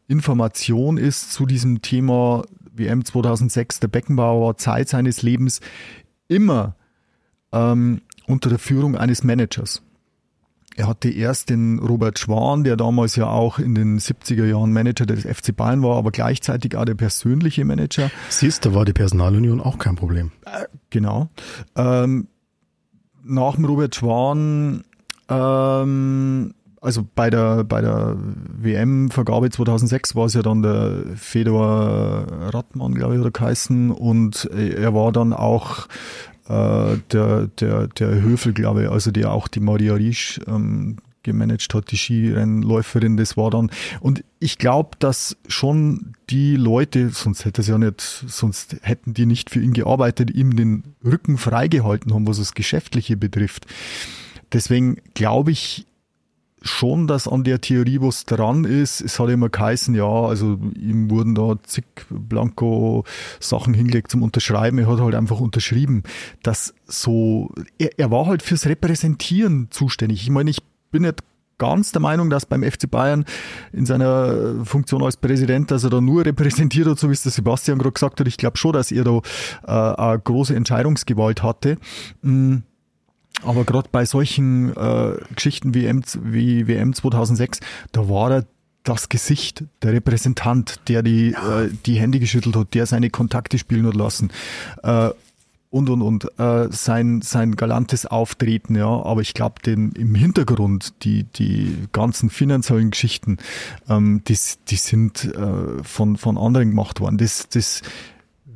Information ist zu diesem Thema WM 2006, der Beckenbauer Zeit seines Lebens immer ähm, unter der Führung eines Managers. Er hatte erst den Robert Schwan, der damals ja auch in den 70er Jahren Manager des FC Bayern war, aber gleichzeitig auch der persönliche Manager. Siehst, da war die Personalunion auch kein Problem. Äh, genau. Ähm, nach dem Robert Schwan ähm, also bei der, bei der WM-Vergabe 2006 war es ja dann der Fedor Radmann, glaube ich, oder geheißen. Und er war dann auch äh, der, der, der Höfel, glaube ich, also der auch die Maria Riesch ähm, gemanagt hat, die Skirennläuferin, das war dann. Und ich glaube, dass schon die Leute, sonst hätte es ja nicht, sonst hätten die nicht für ihn gearbeitet, ihm den Rücken freigehalten haben, was das Geschäftliche betrifft. Deswegen glaube ich schon, dass an der Theorie was dran ist. Es hat immer geheißen, ja, also ihm wurden da zig Blanko Sachen hingelegt zum Unterschreiben. Er hat halt einfach unterschrieben, dass so, er, er war halt fürs Repräsentieren zuständig. Ich meine, ich bin nicht ganz der Meinung, dass beim FC Bayern in seiner Funktion als Präsident, dass er da nur repräsentiert hat, so wie es der Sebastian gerade gesagt hat. Ich glaube schon, dass er da äh, eine große Entscheidungsgewalt hatte. Mhm aber gerade bei solchen äh, Geschichten wie, M, wie WM 2006, da war er das Gesicht, der Repräsentant, der die, ja. äh, die Hände geschüttelt hat, der seine Kontakte spielen hat lassen. Äh, und und und äh, sein sein galantes Auftreten ja aber ich glaube den im Hintergrund die die ganzen finanziellen Geschichten ähm, die die sind äh, von von anderen gemacht worden das das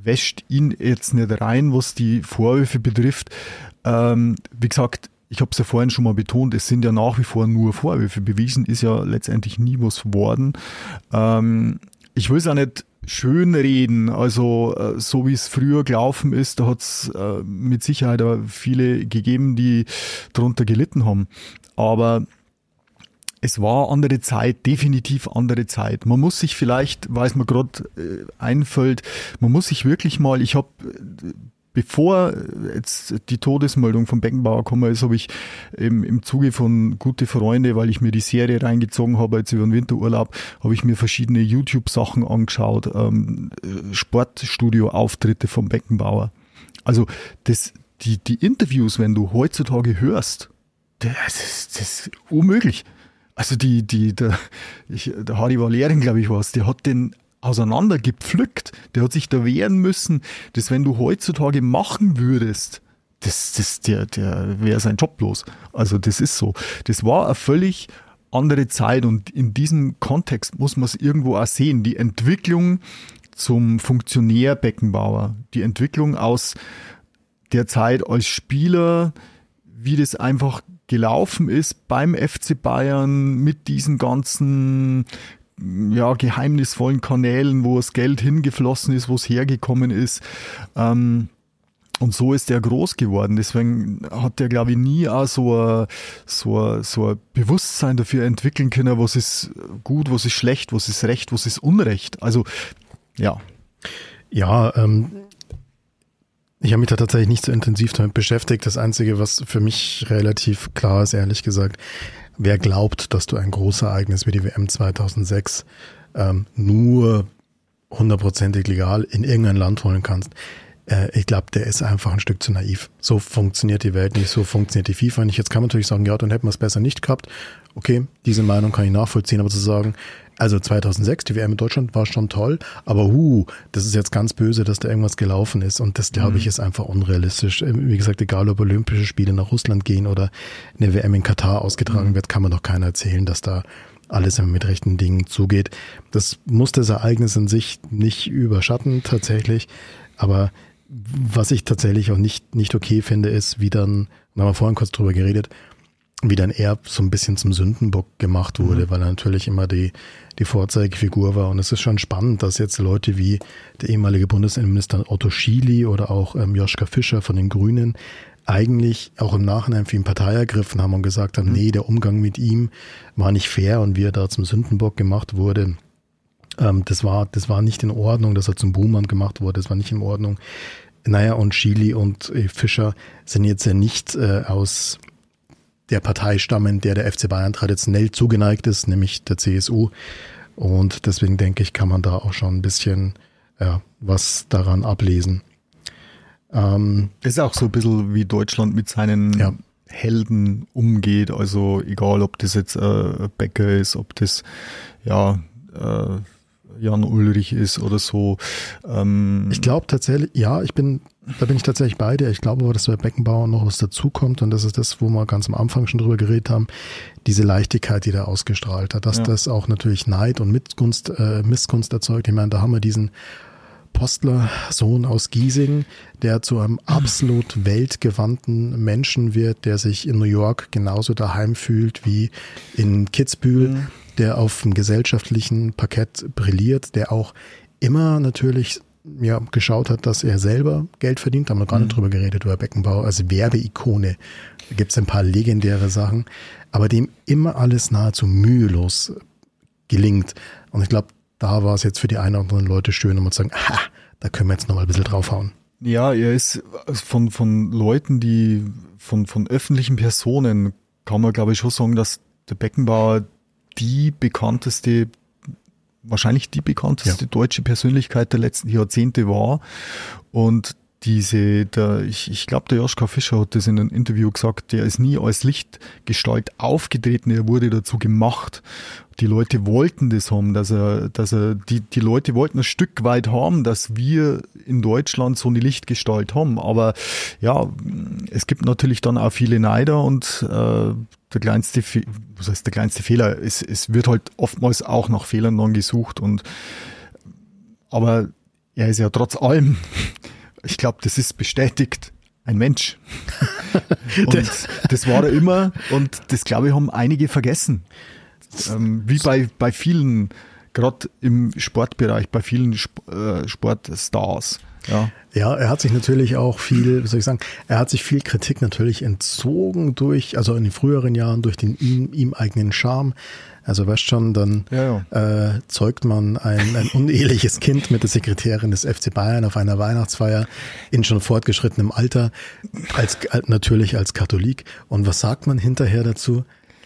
wäscht ihn jetzt nicht rein was die Vorwürfe betrifft ähm, wie gesagt, ich habe es ja vorhin schon mal betont, es sind ja nach wie vor nur Vorwürfe. Bewiesen ist ja letztendlich nie was worden. Ähm, ich will es auch nicht schön reden, also äh, so wie es früher gelaufen ist, da hat es äh, mit Sicherheit viele gegeben, die darunter gelitten haben. Aber es war andere Zeit, definitiv andere Zeit. Man muss sich vielleicht, weil es mir gerade äh, einfällt, man muss sich wirklich mal, ich habe bevor jetzt die Todesmeldung vom Beckenbauer gekommen ist, habe ich im, im Zuge von Gute Freunde, weil ich mir die Serie reingezogen habe, jetzt über den Winterurlaub, habe ich mir verschiedene YouTube-Sachen angeschaut, ähm, Sportstudio-Auftritte vom Beckenbauer. Also das, die, die Interviews, wenn du heutzutage hörst, das ist, das ist unmöglich. Also die, die, der, ich, der Harry Valerian, glaube ich, was, der hat den auseinandergepflückt. Der hat sich da wehren müssen, dass wenn du heutzutage machen würdest, das, das, der, der wäre sein Job los. Also das ist so. Das war eine völlig andere Zeit und in diesem Kontext muss man es irgendwo auch sehen. Die Entwicklung zum Funktionär Beckenbauer, die Entwicklung aus der Zeit als Spieler, wie das einfach gelaufen ist beim FC Bayern mit diesen ganzen ja, geheimnisvollen Kanälen, wo das Geld hingeflossen ist, wo es hergekommen ist. Ähm, und so ist er groß geworden. Deswegen hat er, glaube ich, nie auch so ein, so, ein, so ein Bewusstsein dafür entwickeln können, was ist gut, was ist schlecht, was ist recht, was ist Unrecht. Also, ja. Ja, ähm, ich habe mich da tatsächlich nicht so intensiv damit beschäftigt. Das Einzige, was für mich relativ klar ist, ehrlich gesagt, wer glaubt, dass du ein großes Ereignis wie die WM 2006 ähm, nur hundertprozentig legal in irgendein Land holen kannst. Äh, ich glaube, der ist einfach ein Stück zu naiv. So funktioniert die Welt nicht, so funktioniert die FIFA nicht. Jetzt kann man natürlich sagen, ja, dann hätten wir es besser nicht gehabt. Okay, diese Meinung kann ich nachvollziehen, aber zu sagen, also 2006, die WM in Deutschland war schon toll, aber hu, das ist jetzt ganz böse, dass da irgendwas gelaufen ist und das glaube ich mhm. ist einfach unrealistisch. Äh, wie gesagt, egal ob Olympische Spiele nach Russland gehen oder eine WM in Katar ausgetragen mhm. wird, kann man doch keiner erzählen, dass da alles immer mit rechten Dingen zugeht. Das muss das Ereignis in sich nicht überschatten tatsächlich, aber was ich tatsächlich auch nicht, nicht okay finde, ist, wie dann, da haben wir vorhin kurz drüber geredet, wie dann er so ein bisschen zum Sündenbock gemacht wurde, mhm. weil er natürlich immer die, die Vorzeigefigur war. Und es ist schon spannend, dass jetzt Leute wie der ehemalige Bundesinnenminister Otto Schily oder auch ähm, Joschka Fischer von den Grünen eigentlich auch im Nachhinein für ihn Partei ergriffen haben und gesagt haben, mhm. nee, der Umgang mit ihm war nicht fair und wie er da zum Sündenbock gemacht wurde, ähm, das war, das war nicht in Ordnung, dass er zum Buhmann gemacht wurde, das war nicht in Ordnung. Naja, und Schily und äh, Fischer sind jetzt ja nicht äh, aus der Partei stammen, der der FC Bayern traditionell zugeneigt ist, nämlich der CSU. Und deswegen denke ich, kann man da auch schon ein bisschen ja, was daran ablesen. Ähm, ist auch so ein bisschen wie Deutschland mit seinen ja. Helden umgeht. Also egal, ob das jetzt äh, Becker ist, ob das ja äh, Jan Ulrich ist oder so. Ähm, ich glaube tatsächlich, ja, ich bin, da bin ich tatsächlich bei dir. Ich glaube aber, dass bei Beckenbauer noch was dazukommt und das ist das, wo wir ganz am Anfang schon drüber geredet haben, diese Leichtigkeit, die der ausgestrahlt hat, dass ja. das auch natürlich Neid und Missgunst, äh, Missgunst erzeugt. Ich meine, da haben wir diesen Postler Sohn aus Giesing, der zu einem absolut weltgewandten Menschen wird, der sich in New York genauso daheim fühlt wie in Kitzbühel. Mhm der auf dem gesellschaftlichen Parkett brilliert, der auch immer natürlich ja, geschaut hat, dass er selber Geld verdient. Da haben wir gar nicht mhm. drüber geredet, über Beckenbauer als Werbeikone. Da gibt es ein paar legendäre Sachen, aber dem immer alles nahezu mühelos gelingt. Und ich glaube, da war es jetzt für die einen oder anderen Leute schön, um zu sagen, ha, da können wir jetzt nochmal ein bisschen draufhauen. Ja, er ist von, von Leuten, die von, von öffentlichen Personen, kann man glaube ich schon sagen, dass der Beckenbauer die bekannteste, wahrscheinlich die bekannteste ja. deutsche Persönlichkeit der letzten Jahrzehnte war. Und diese, der, ich, ich glaube, der Joschka Fischer hat das in einem Interview gesagt, der ist nie als Lichtgestalt aufgetreten, er wurde dazu gemacht. Die Leute wollten das haben, dass er, dass er, die, die Leute wollten ein Stück weit haben, dass wir in Deutschland so eine Lichtgestalt haben. Aber ja, es gibt natürlich dann auch viele Neider und äh, der kleinste, was heißt der kleinste Fehler? Es, es wird halt oftmals auch nach Fehlern dann gesucht und aber er ist ja trotz allem [LAUGHS] ich glaube, das ist bestätigt ein Mensch. [LAUGHS] und das war er immer und das, glaube ich, haben einige vergessen. Ähm, wie bei, bei vielen, gerade im Sportbereich, bei vielen äh, Sportstars. Ja. ja, er hat sich natürlich auch viel, wie soll ich sagen, er hat sich viel Kritik natürlich entzogen durch, also in den früheren Jahren durch den ihm, ihm eigenen Charme. Also weißt schon, dann ja, ja. Äh, zeugt man ein, ein uneheliches Kind mit der Sekretärin des FC Bayern auf einer Weihnachtsfeier in schon fortgeschrittenem Alter, als natürlich als Katholik. Und was sagt man hinterher dazu?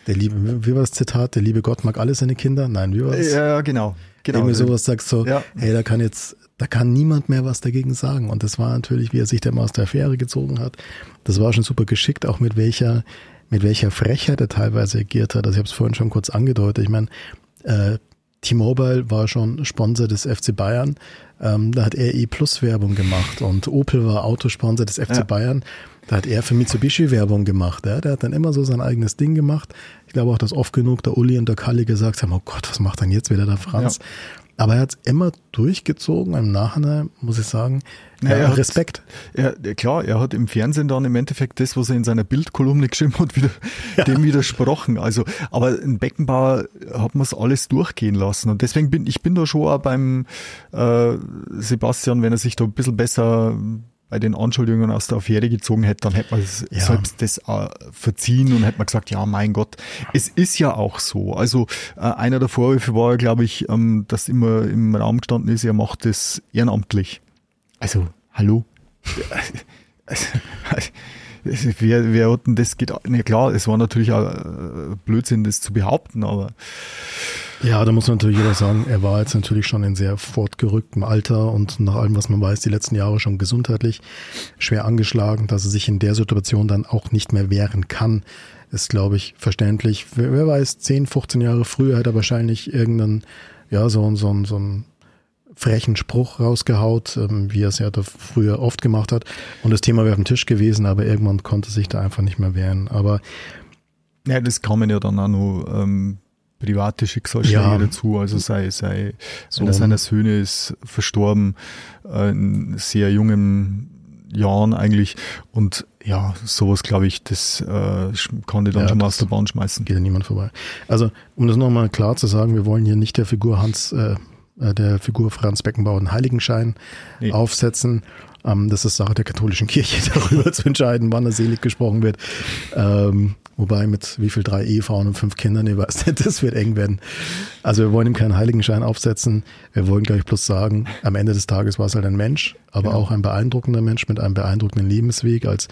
Der liebe, wie war das Zitat? Der liebe Gott mag alle seine Kinder? Nein, wie war das? Ja, genau. Genau. Irgendwie sowas sagst so, ja. hey, da kann jetzt, da kann niemand mehr was dagegen sagen. Und das war natürlich, wie er sich mal aus der Affäre gezogen hat. Das war schon super geschickt, auch mit welcher, mit welcher Frechheit er teilweise agiert hat. Also ich habe es vorhin schon kurz angedeutet. Ich meine, äh, T-Mobile war schon Sponsor des FC Bayern. Ähm, da hat er E-Plus-Werbung gemacht und Opel war Autosponsor des FC ja. Bayern. Da hat er für Mitsubishi Werbung gemacht. Ja? Der hat dann immer so sein eigenes Ding gemacht. Ich glaube auch, dass oft genug der Uli und der Kalli gesagt haben, oh Gott, was macht denn jetzt wieder der Franz? Ja. Aber er hat es immer durchgezogen. Im Nachhinein muss ich sagen, ja, er Respekt. Hat, er, klar, er hat im Fernsehen dann im Endeffekt das, was er in seiner Bildkolumne geschrieben hat, wieder, ja. dem widersprochen. Also, aber in Beckenbauer hat man es alles durchgehen lassen. Und deswegen bin ich bin da schon auch beim äh, Sebastian, wenn er sich da ein bisschen besser bei den Anschuldigungen aus der Affäre gezogen hätte, dann hätte man ja. selbst das äh, verziehen und hätte man gesagt, ja, mein Gott, es ist ja auch so. Also äh, einer der Vorwürfe war, glaube ich, ähm, dass immer im Raum gestanden ist, er macht das ehrenamtlich. Also, hallo? [LAUGHS] wer, wer hat denn das gedacht? Na klar, es war natürlich auch äh, Blödsinn, das zu behaupten, aber Ja, da muss man natürlich wieder sagen, er war jetzt natürlich schon in sehr fortgerücktem Alter und nach allem, was man weiß, die letzten Jahre schon gesundheitlich schwer angeschlagen, dass er sich in der Situation dann auch nicht mehr wehren kann, ist, glaube ich, verständlich. Wer, wer weiß, 10, 15 Jahre früher hätte er wahrscheinlich irgendeinen, ja, so, so, so einen frechen Spruch rausgehaut, ähm, wie er es ja da früher oft gemacht hat. Und das Thema wäre auf dem Tisch gewesen, aber irgendwann konnte sich da einfach nicht mehr wehren. Aber ja, das kamen ja dann auch noch ähm, private Schicksalsschläge Ja. dazu. Also sei, sei, So. einer seiner Söhne ist verstorben, äh, in sehr jungen Jahren eigentlich. Und ja, sowas glaube ich, das äh, kann die dann Ja, schon mal aus der Bahn schmeißen. geht ja niemand vorbei. Also, um das nochmal klar zu sagen, wir wollen hier nicht der Figur Hans, äh, äh, der Figur Franz Beckenbauer einen Heiligenschein Nee. aufsetzen. Ähm, das ist Sache der katholischen Kirche, [LAUGHS] darüber zu entscheiden, wann er selig gesprochen wird. Ähm, wobei mit wie viel drei Ehefrauen und fünf Kindern, ich weiß nicht, [LAUGHS] das wird eng werden. Also wir wollen ihm keinen Heiligenschein aufsetzen. Wir wollen, glaube ich, bloß sagen, am Ende des Tages war es halt ein Mensch, aber Genau. auch ein beeindruckender Mensch mit einem beeindruckenden Lebensweg als,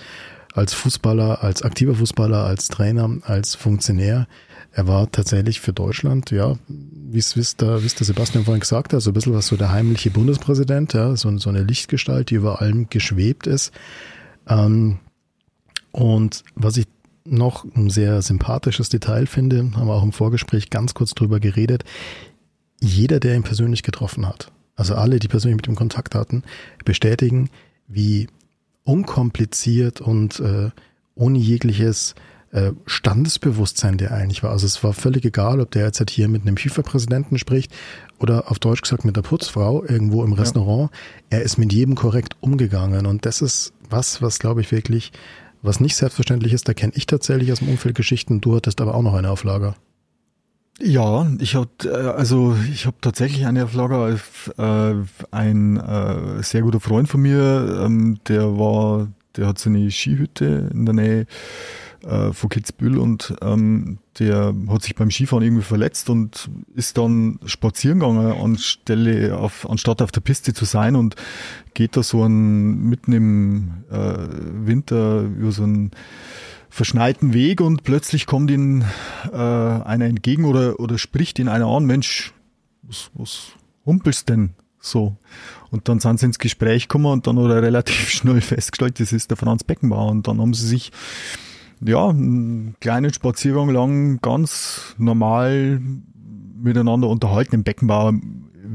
als Fußballer, als aktiver Fußballer, als Trainer, als Funktionär. Er war tatsächlich für Deutschland, ja, wie es der, der Sebastian vorhin gesagt hat, so ein bisschen was so der heimliche Bundespräsident, ja, so, so eine Lichtgestalt, die über allem geschwebt ist. Ähm, und was ich noch ein sehr sympathisches Detail finde, haben wir auch im Vorgespräch ganz kurz drüber geredet, jeder, der ihn persönlich getroffen hat, also alle, die persönlich mit ihm Kontakt hatten, bestätigen, wie unkompliziert und äh, ohne jegliches äh, Standesbewusstsein der eigentlich war. Also es war völlig egal, ob der jetzt halt hier mit einem FIFA-Präsidenten spricht oder auf Deutsch gesagt mit der Putzfrau irgendwo im Restaurant. Er ist mit jedem korrekt umgegangen und das ist was, was glaube ich wirklich, was nicht selbstverständlich ist. Da kenne ich tatsächlich aus dem Umfeld Geschichten. Du hattest aber auch noch eine Auflage. Ja, ich habe also ich habe tatsächlich eine Auflage. Äh, ein äh, sehr guter Freund von mir, ähm, der war, der hat so eine Skihütte in der Nähe äh, von Kitzbühel und ähm, der hat sich beim Skifahren irgendwie verletzt und ist dann spazieren gegangen anstelle auf, anstatt auf der Piste zu sein und geht da so ein, mitten im äh, Winter über so einen verschneiten Weg und plötzlich kommt ihnen äh, einer entgegen oder, oder spricht ihn einer an, Mensch, was, was humpelst denn so? Und dann sind sie ins Gespräch gekommen und dann hat er relativ [LAUGHS] schnell festgestellt, das ist der Franz Beckenbauer. Und dann haben sie sich ja einen kleinen Spaziergang lang ganz normal miteinander unterhalten. Im Beckenbauer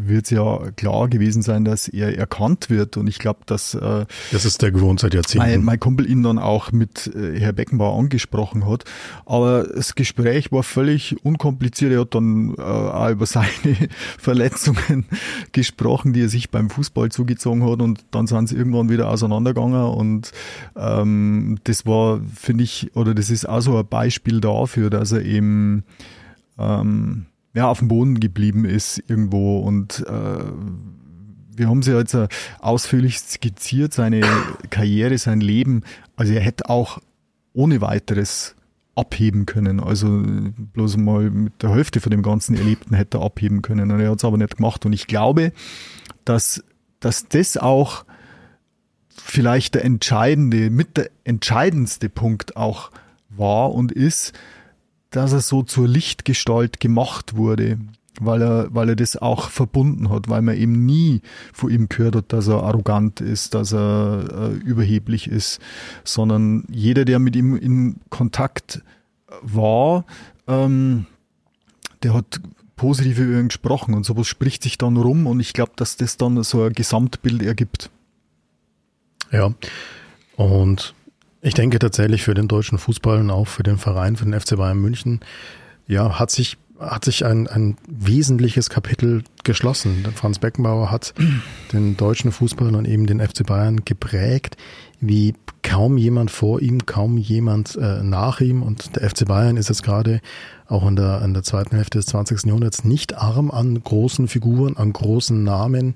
wird es ja klar gewesen sein, dass er erkannt wird. Und ich glaube, dass äh, Das ist der Gewohnt seit mein, Jahrzehnten. mein Kumpel ihn dann auch mit äh, Herr Beckenbauer angesprochen hat. Aber das Gespräch war völlig unkompliziert. Er hat dann äh, auch über [LAUGHS] seine Verletzungen gesprochen, die er sich beim Fußball zugezogen hat. Und dann sind sie irgendwann wieder auseinandergegangen. Und ähm, das war, finde ich, oder das ist auch so ein Beispiel dafür, dass er eben ähm, ja, auf dem Boden geblieben ist irgendwo und äh, wir haben sie jetzt äh, ausführlich skizziert, seine [COUGHS] Karriere, sein Leben. Also er hätte auch ohne weiteres abheben können. Also bloß mal mit der Hälfte von dem ganzen Erlebten hätte er abheben können. Und er hat es aber nicht gemacht. Und ich glaube, dass, dass das auch vielleicht der entscheidende, mit der entscheidendste Punkt auch war und ist, dass er so zur Lichtgestalt gemacht wurde, weil er, weil er das auch verbunden hat, weil man eben nie von ihm gehört hat, dass er arrogant ist, dass er äh, überheblich ist, sondern jeder, der mit ihm in Kontakt war, ähm, der hat positiv über ihn gesprochen und sowas spricht sich dann rum und ich glaube, dass das dann so ein Gesamtbild ergibt. Ja. Und ich denke tatsächlich für den deutschen Fußball und auch für den Verein, für den FC Bayern München, ja, hat sich, hat sich ein, ein wesentliches Kapitel geschlossen. Franz Beckenbauer hat den deutschen Fußball und eben den FC Bayern geprägt, wie kaum jemand vor ihm, kaum jemand äh, nach ihm. Und der FC Bayern ist jetzt gerade auch in der, in der zweiten Hälfte des 20. Jahrhunderts nicht arm an großen Figuren, an großen Namen.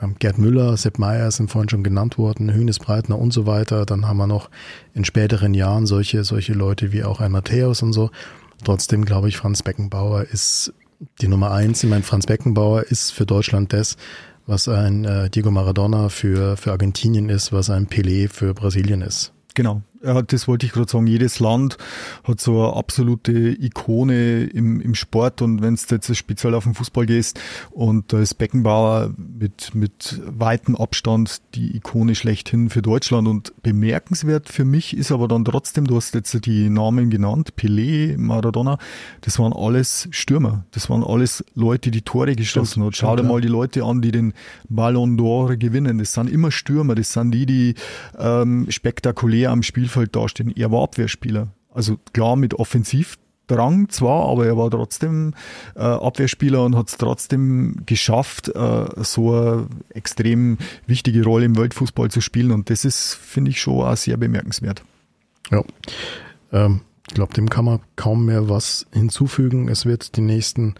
Ähm, Gerd Müller, Sepp Meyer sind vorhin schon genannt worden, Hönes Breitner und so weiter. Dann haben wir noch in späteren Jahren solche, solche Leute wie auch ein Matthäus und so. Trotzdem glaube ich, Franz Beckenbauer ist die Nummer eins. Ich meine, Franz Beckenbauer ist für Deutschland das, was ein äh, Diego Maradona für, für Argentinien ist, was ein Pelé für Brasilien ist. Genau. Ja, das wollte ich gerade sagen. Jedes Land hat so eine absolute Ikone im, im Sport und wenn du jetzt speziell auf den Fußball gehst und da ist Beckenbauer mit, mit weitem Abstand die Ikone schlechthin für Deutschland und bemerkenswert für mich ist aber dann trotzdem, du hast jetzt die Namen genannt, Pelé, Maradona, das waren alles Stürmer. Das waren alles Leute, die Tore geschossen haben. Schau dir mal die Leute an, die den Ballon d'Or gewinnen. Das sind immer Stürmer, das sind die, die ähm, spektakulär am Spiel Spielfeld dastehen. Er war Abwehrspieler. Also klar mit Offensivdrang zwar, aber er war trotzdem äh, Abwehrspieler und hat es trotzdem geschafft, äh, so eine extrem wichtige Rolle im Weltfußball zu spielen. Und das ist, finde ich, schon auch sehr bemerkenswert. Ja. Ähm, ich glaube, dem kann man kaum mehr was hinzufügen. Es wird die nächsten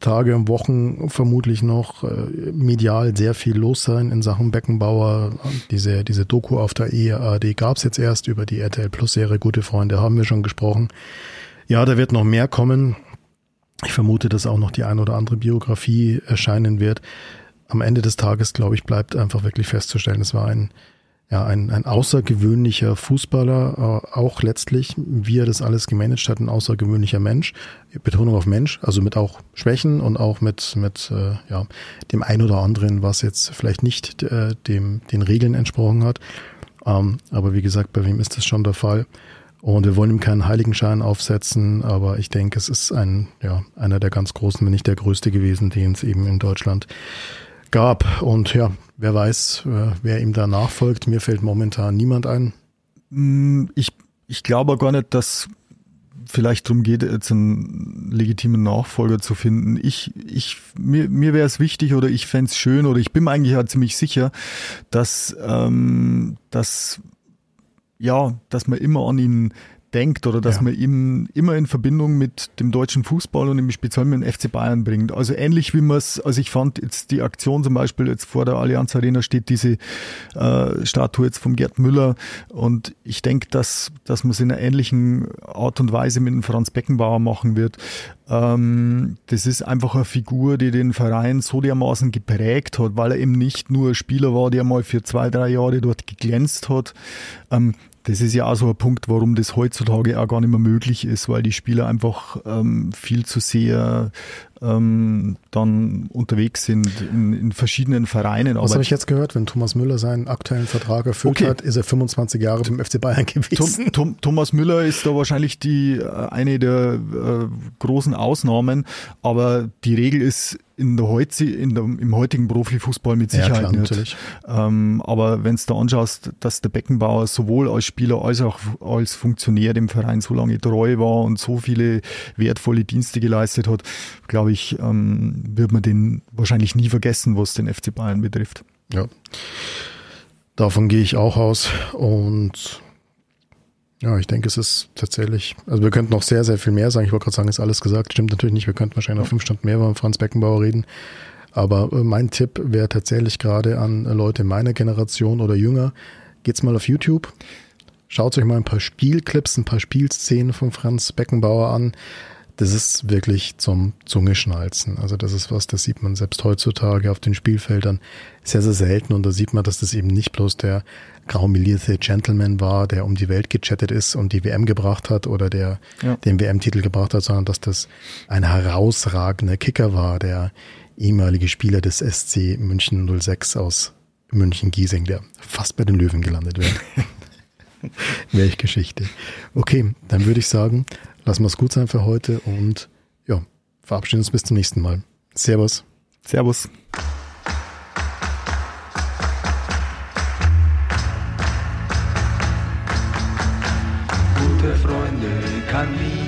Tage und Wochen vermutlich noch äh, medial sehr viel los sein in Sachen Beckenbauer. Diese, diese Doku auf der EAD gab es jetzt erst über die RTL Plus Serie Gute Freunde, haben wir schon gesprochen. Ja, da wird noch mehr kommen. Ich vermute, dass auch noch die ein oder andere Biografie erscheinen wird. Am Ende des Tages, glaube ich, bleibt einfach wirklich festzustellen, es war ein ja, ein, ein außergewöhnlicher Fußballer, äh, auch letztlich, wie er das alles gemanagt hat, ein außergewöhnlicher Mensch. Betonung auf Mensch, also mit auch Schwächen und auch mit, mit äh, ja, dem ein oder anderen, was jetzt vielleicht nicht äh, dem, den Regeln entsprochen hat. Ähm, aber wie gesagt, bei wem ist das schon der Fall? Und wir wollen ihm keinen Heiligenschein aufsetzen, aber ich denke, es ist ein, ja, einer der ganz großen, wenn nicht der größte gewesen, den es eben in Deutschland gab. Und ja, wer weiß, äh, wer ihm da nachfolgt. Mir fällt momentan niemand ein. Mm, ich, ich glaube gar nicht, dass vielleicht darum geht, jetzt einen legitimen Nachfolger zu finden. Ich, ich, mir, mir wäre es wichtig oder ich fände es schön oder ich bin mir eigentlich ja ziemlich sicher, dass, ähm, dass, ja, dass man immer an ihn denkt oder dass ja. man ihn immer in Verbindung mit dem deutschen Fußball und im Speziellen mit dem FC Bayern bringt. Also ähnlich wie man es, also ich fand jetzt die Aktion zum Beispiel jetzt vor der Allianz Arena steht diese äh, Statue jetzt vom Gerd Müller und ich denke, dass, dass man es in einer ähnlichen Art und Weise mit dem Franz Beckenbauer machen wird. Ähm, das ist einfach eine Figur, die den Verein so dermaßen geprägt hat, weil er eben nicht nur Spieler war, der mal für zwei, drei Jahre dort geglänzt hat. Ähm, das ist ja auch so ein Punkt, warum das heutzutage auch gar nicht mehr möglich ist, weil die Spieler einfach ähm, viel zu sehr ähm, dann unterwegs sind in, in verschiedenen Vereinen. Was habe ich jetzt gehört? Wenn Thomas Müller seinen aktuellen Vertrag erfüllt okay. hat, ist er 25 Jahre beim FC Bayern gewesen. Tom, Tom, Thomas Müller ist da wahrscheinlich die äh, eine der äh, großen Ausnahmen, aber die Regel ist in der heute, in der, im heutigen Profifußball mit Sicherheit ja, klar, nicht. Natürlich. Ähm, aber wenn du da anschaust, dass der Beckenbauer sowohl als Spieler als auch als Funktionär dem Verein so lange treu war und so viele wertvolle Dienste geleistet hat, glaube ich, ähm, wird man den wahrscheinlich nie vergessen, was den FC Bayern betrifft. Ja. Davon gehe ich auch aus und ja, ich denke, es ist tatsächlich, also wir könnten noch sehr, sehr viel mehr sagen. Ich wollte gerade sagen, ist alles gesagt. Stimmt natürlich nicht. Wir könnten wahrscheinlich noch fünf Stunden mehr über Franz Beckenbauer reden. Aber äh, mein Tipp wäre tatsächlich gerade an Leute meiner Generation oder jünger. Geht's mal auf YouTube. Schaut euch mal ein paar Spielclips, ein paar Spielszenen von Franz Beckenbauer an das ist wirklich zum Zungeschnalzen. Also das ist was, das sieht man selbst heutzutage auf den Spielfeldern sehr, sehr selten. Und da sieht man, dass das eben nicht bloß der graumelierte Gentleman war, der um die Welt gechattet ist und die WM gebracht hat oder der ja. den WM-Titel gebracht hat, sondern dass das ein herausragender Kicker war, der ehemalige Spieler des SC München 06 aus München-Giesing, der fast bei den Löwen gelandet wäre. [LAUGHS] Welch Geschichte. Okay, dann würde ich sagen, lassen wir es gut sein für heute und ja, verabschieden uns bis zum nächsten Mal. Servus. Servus. Gute Freunde kann nie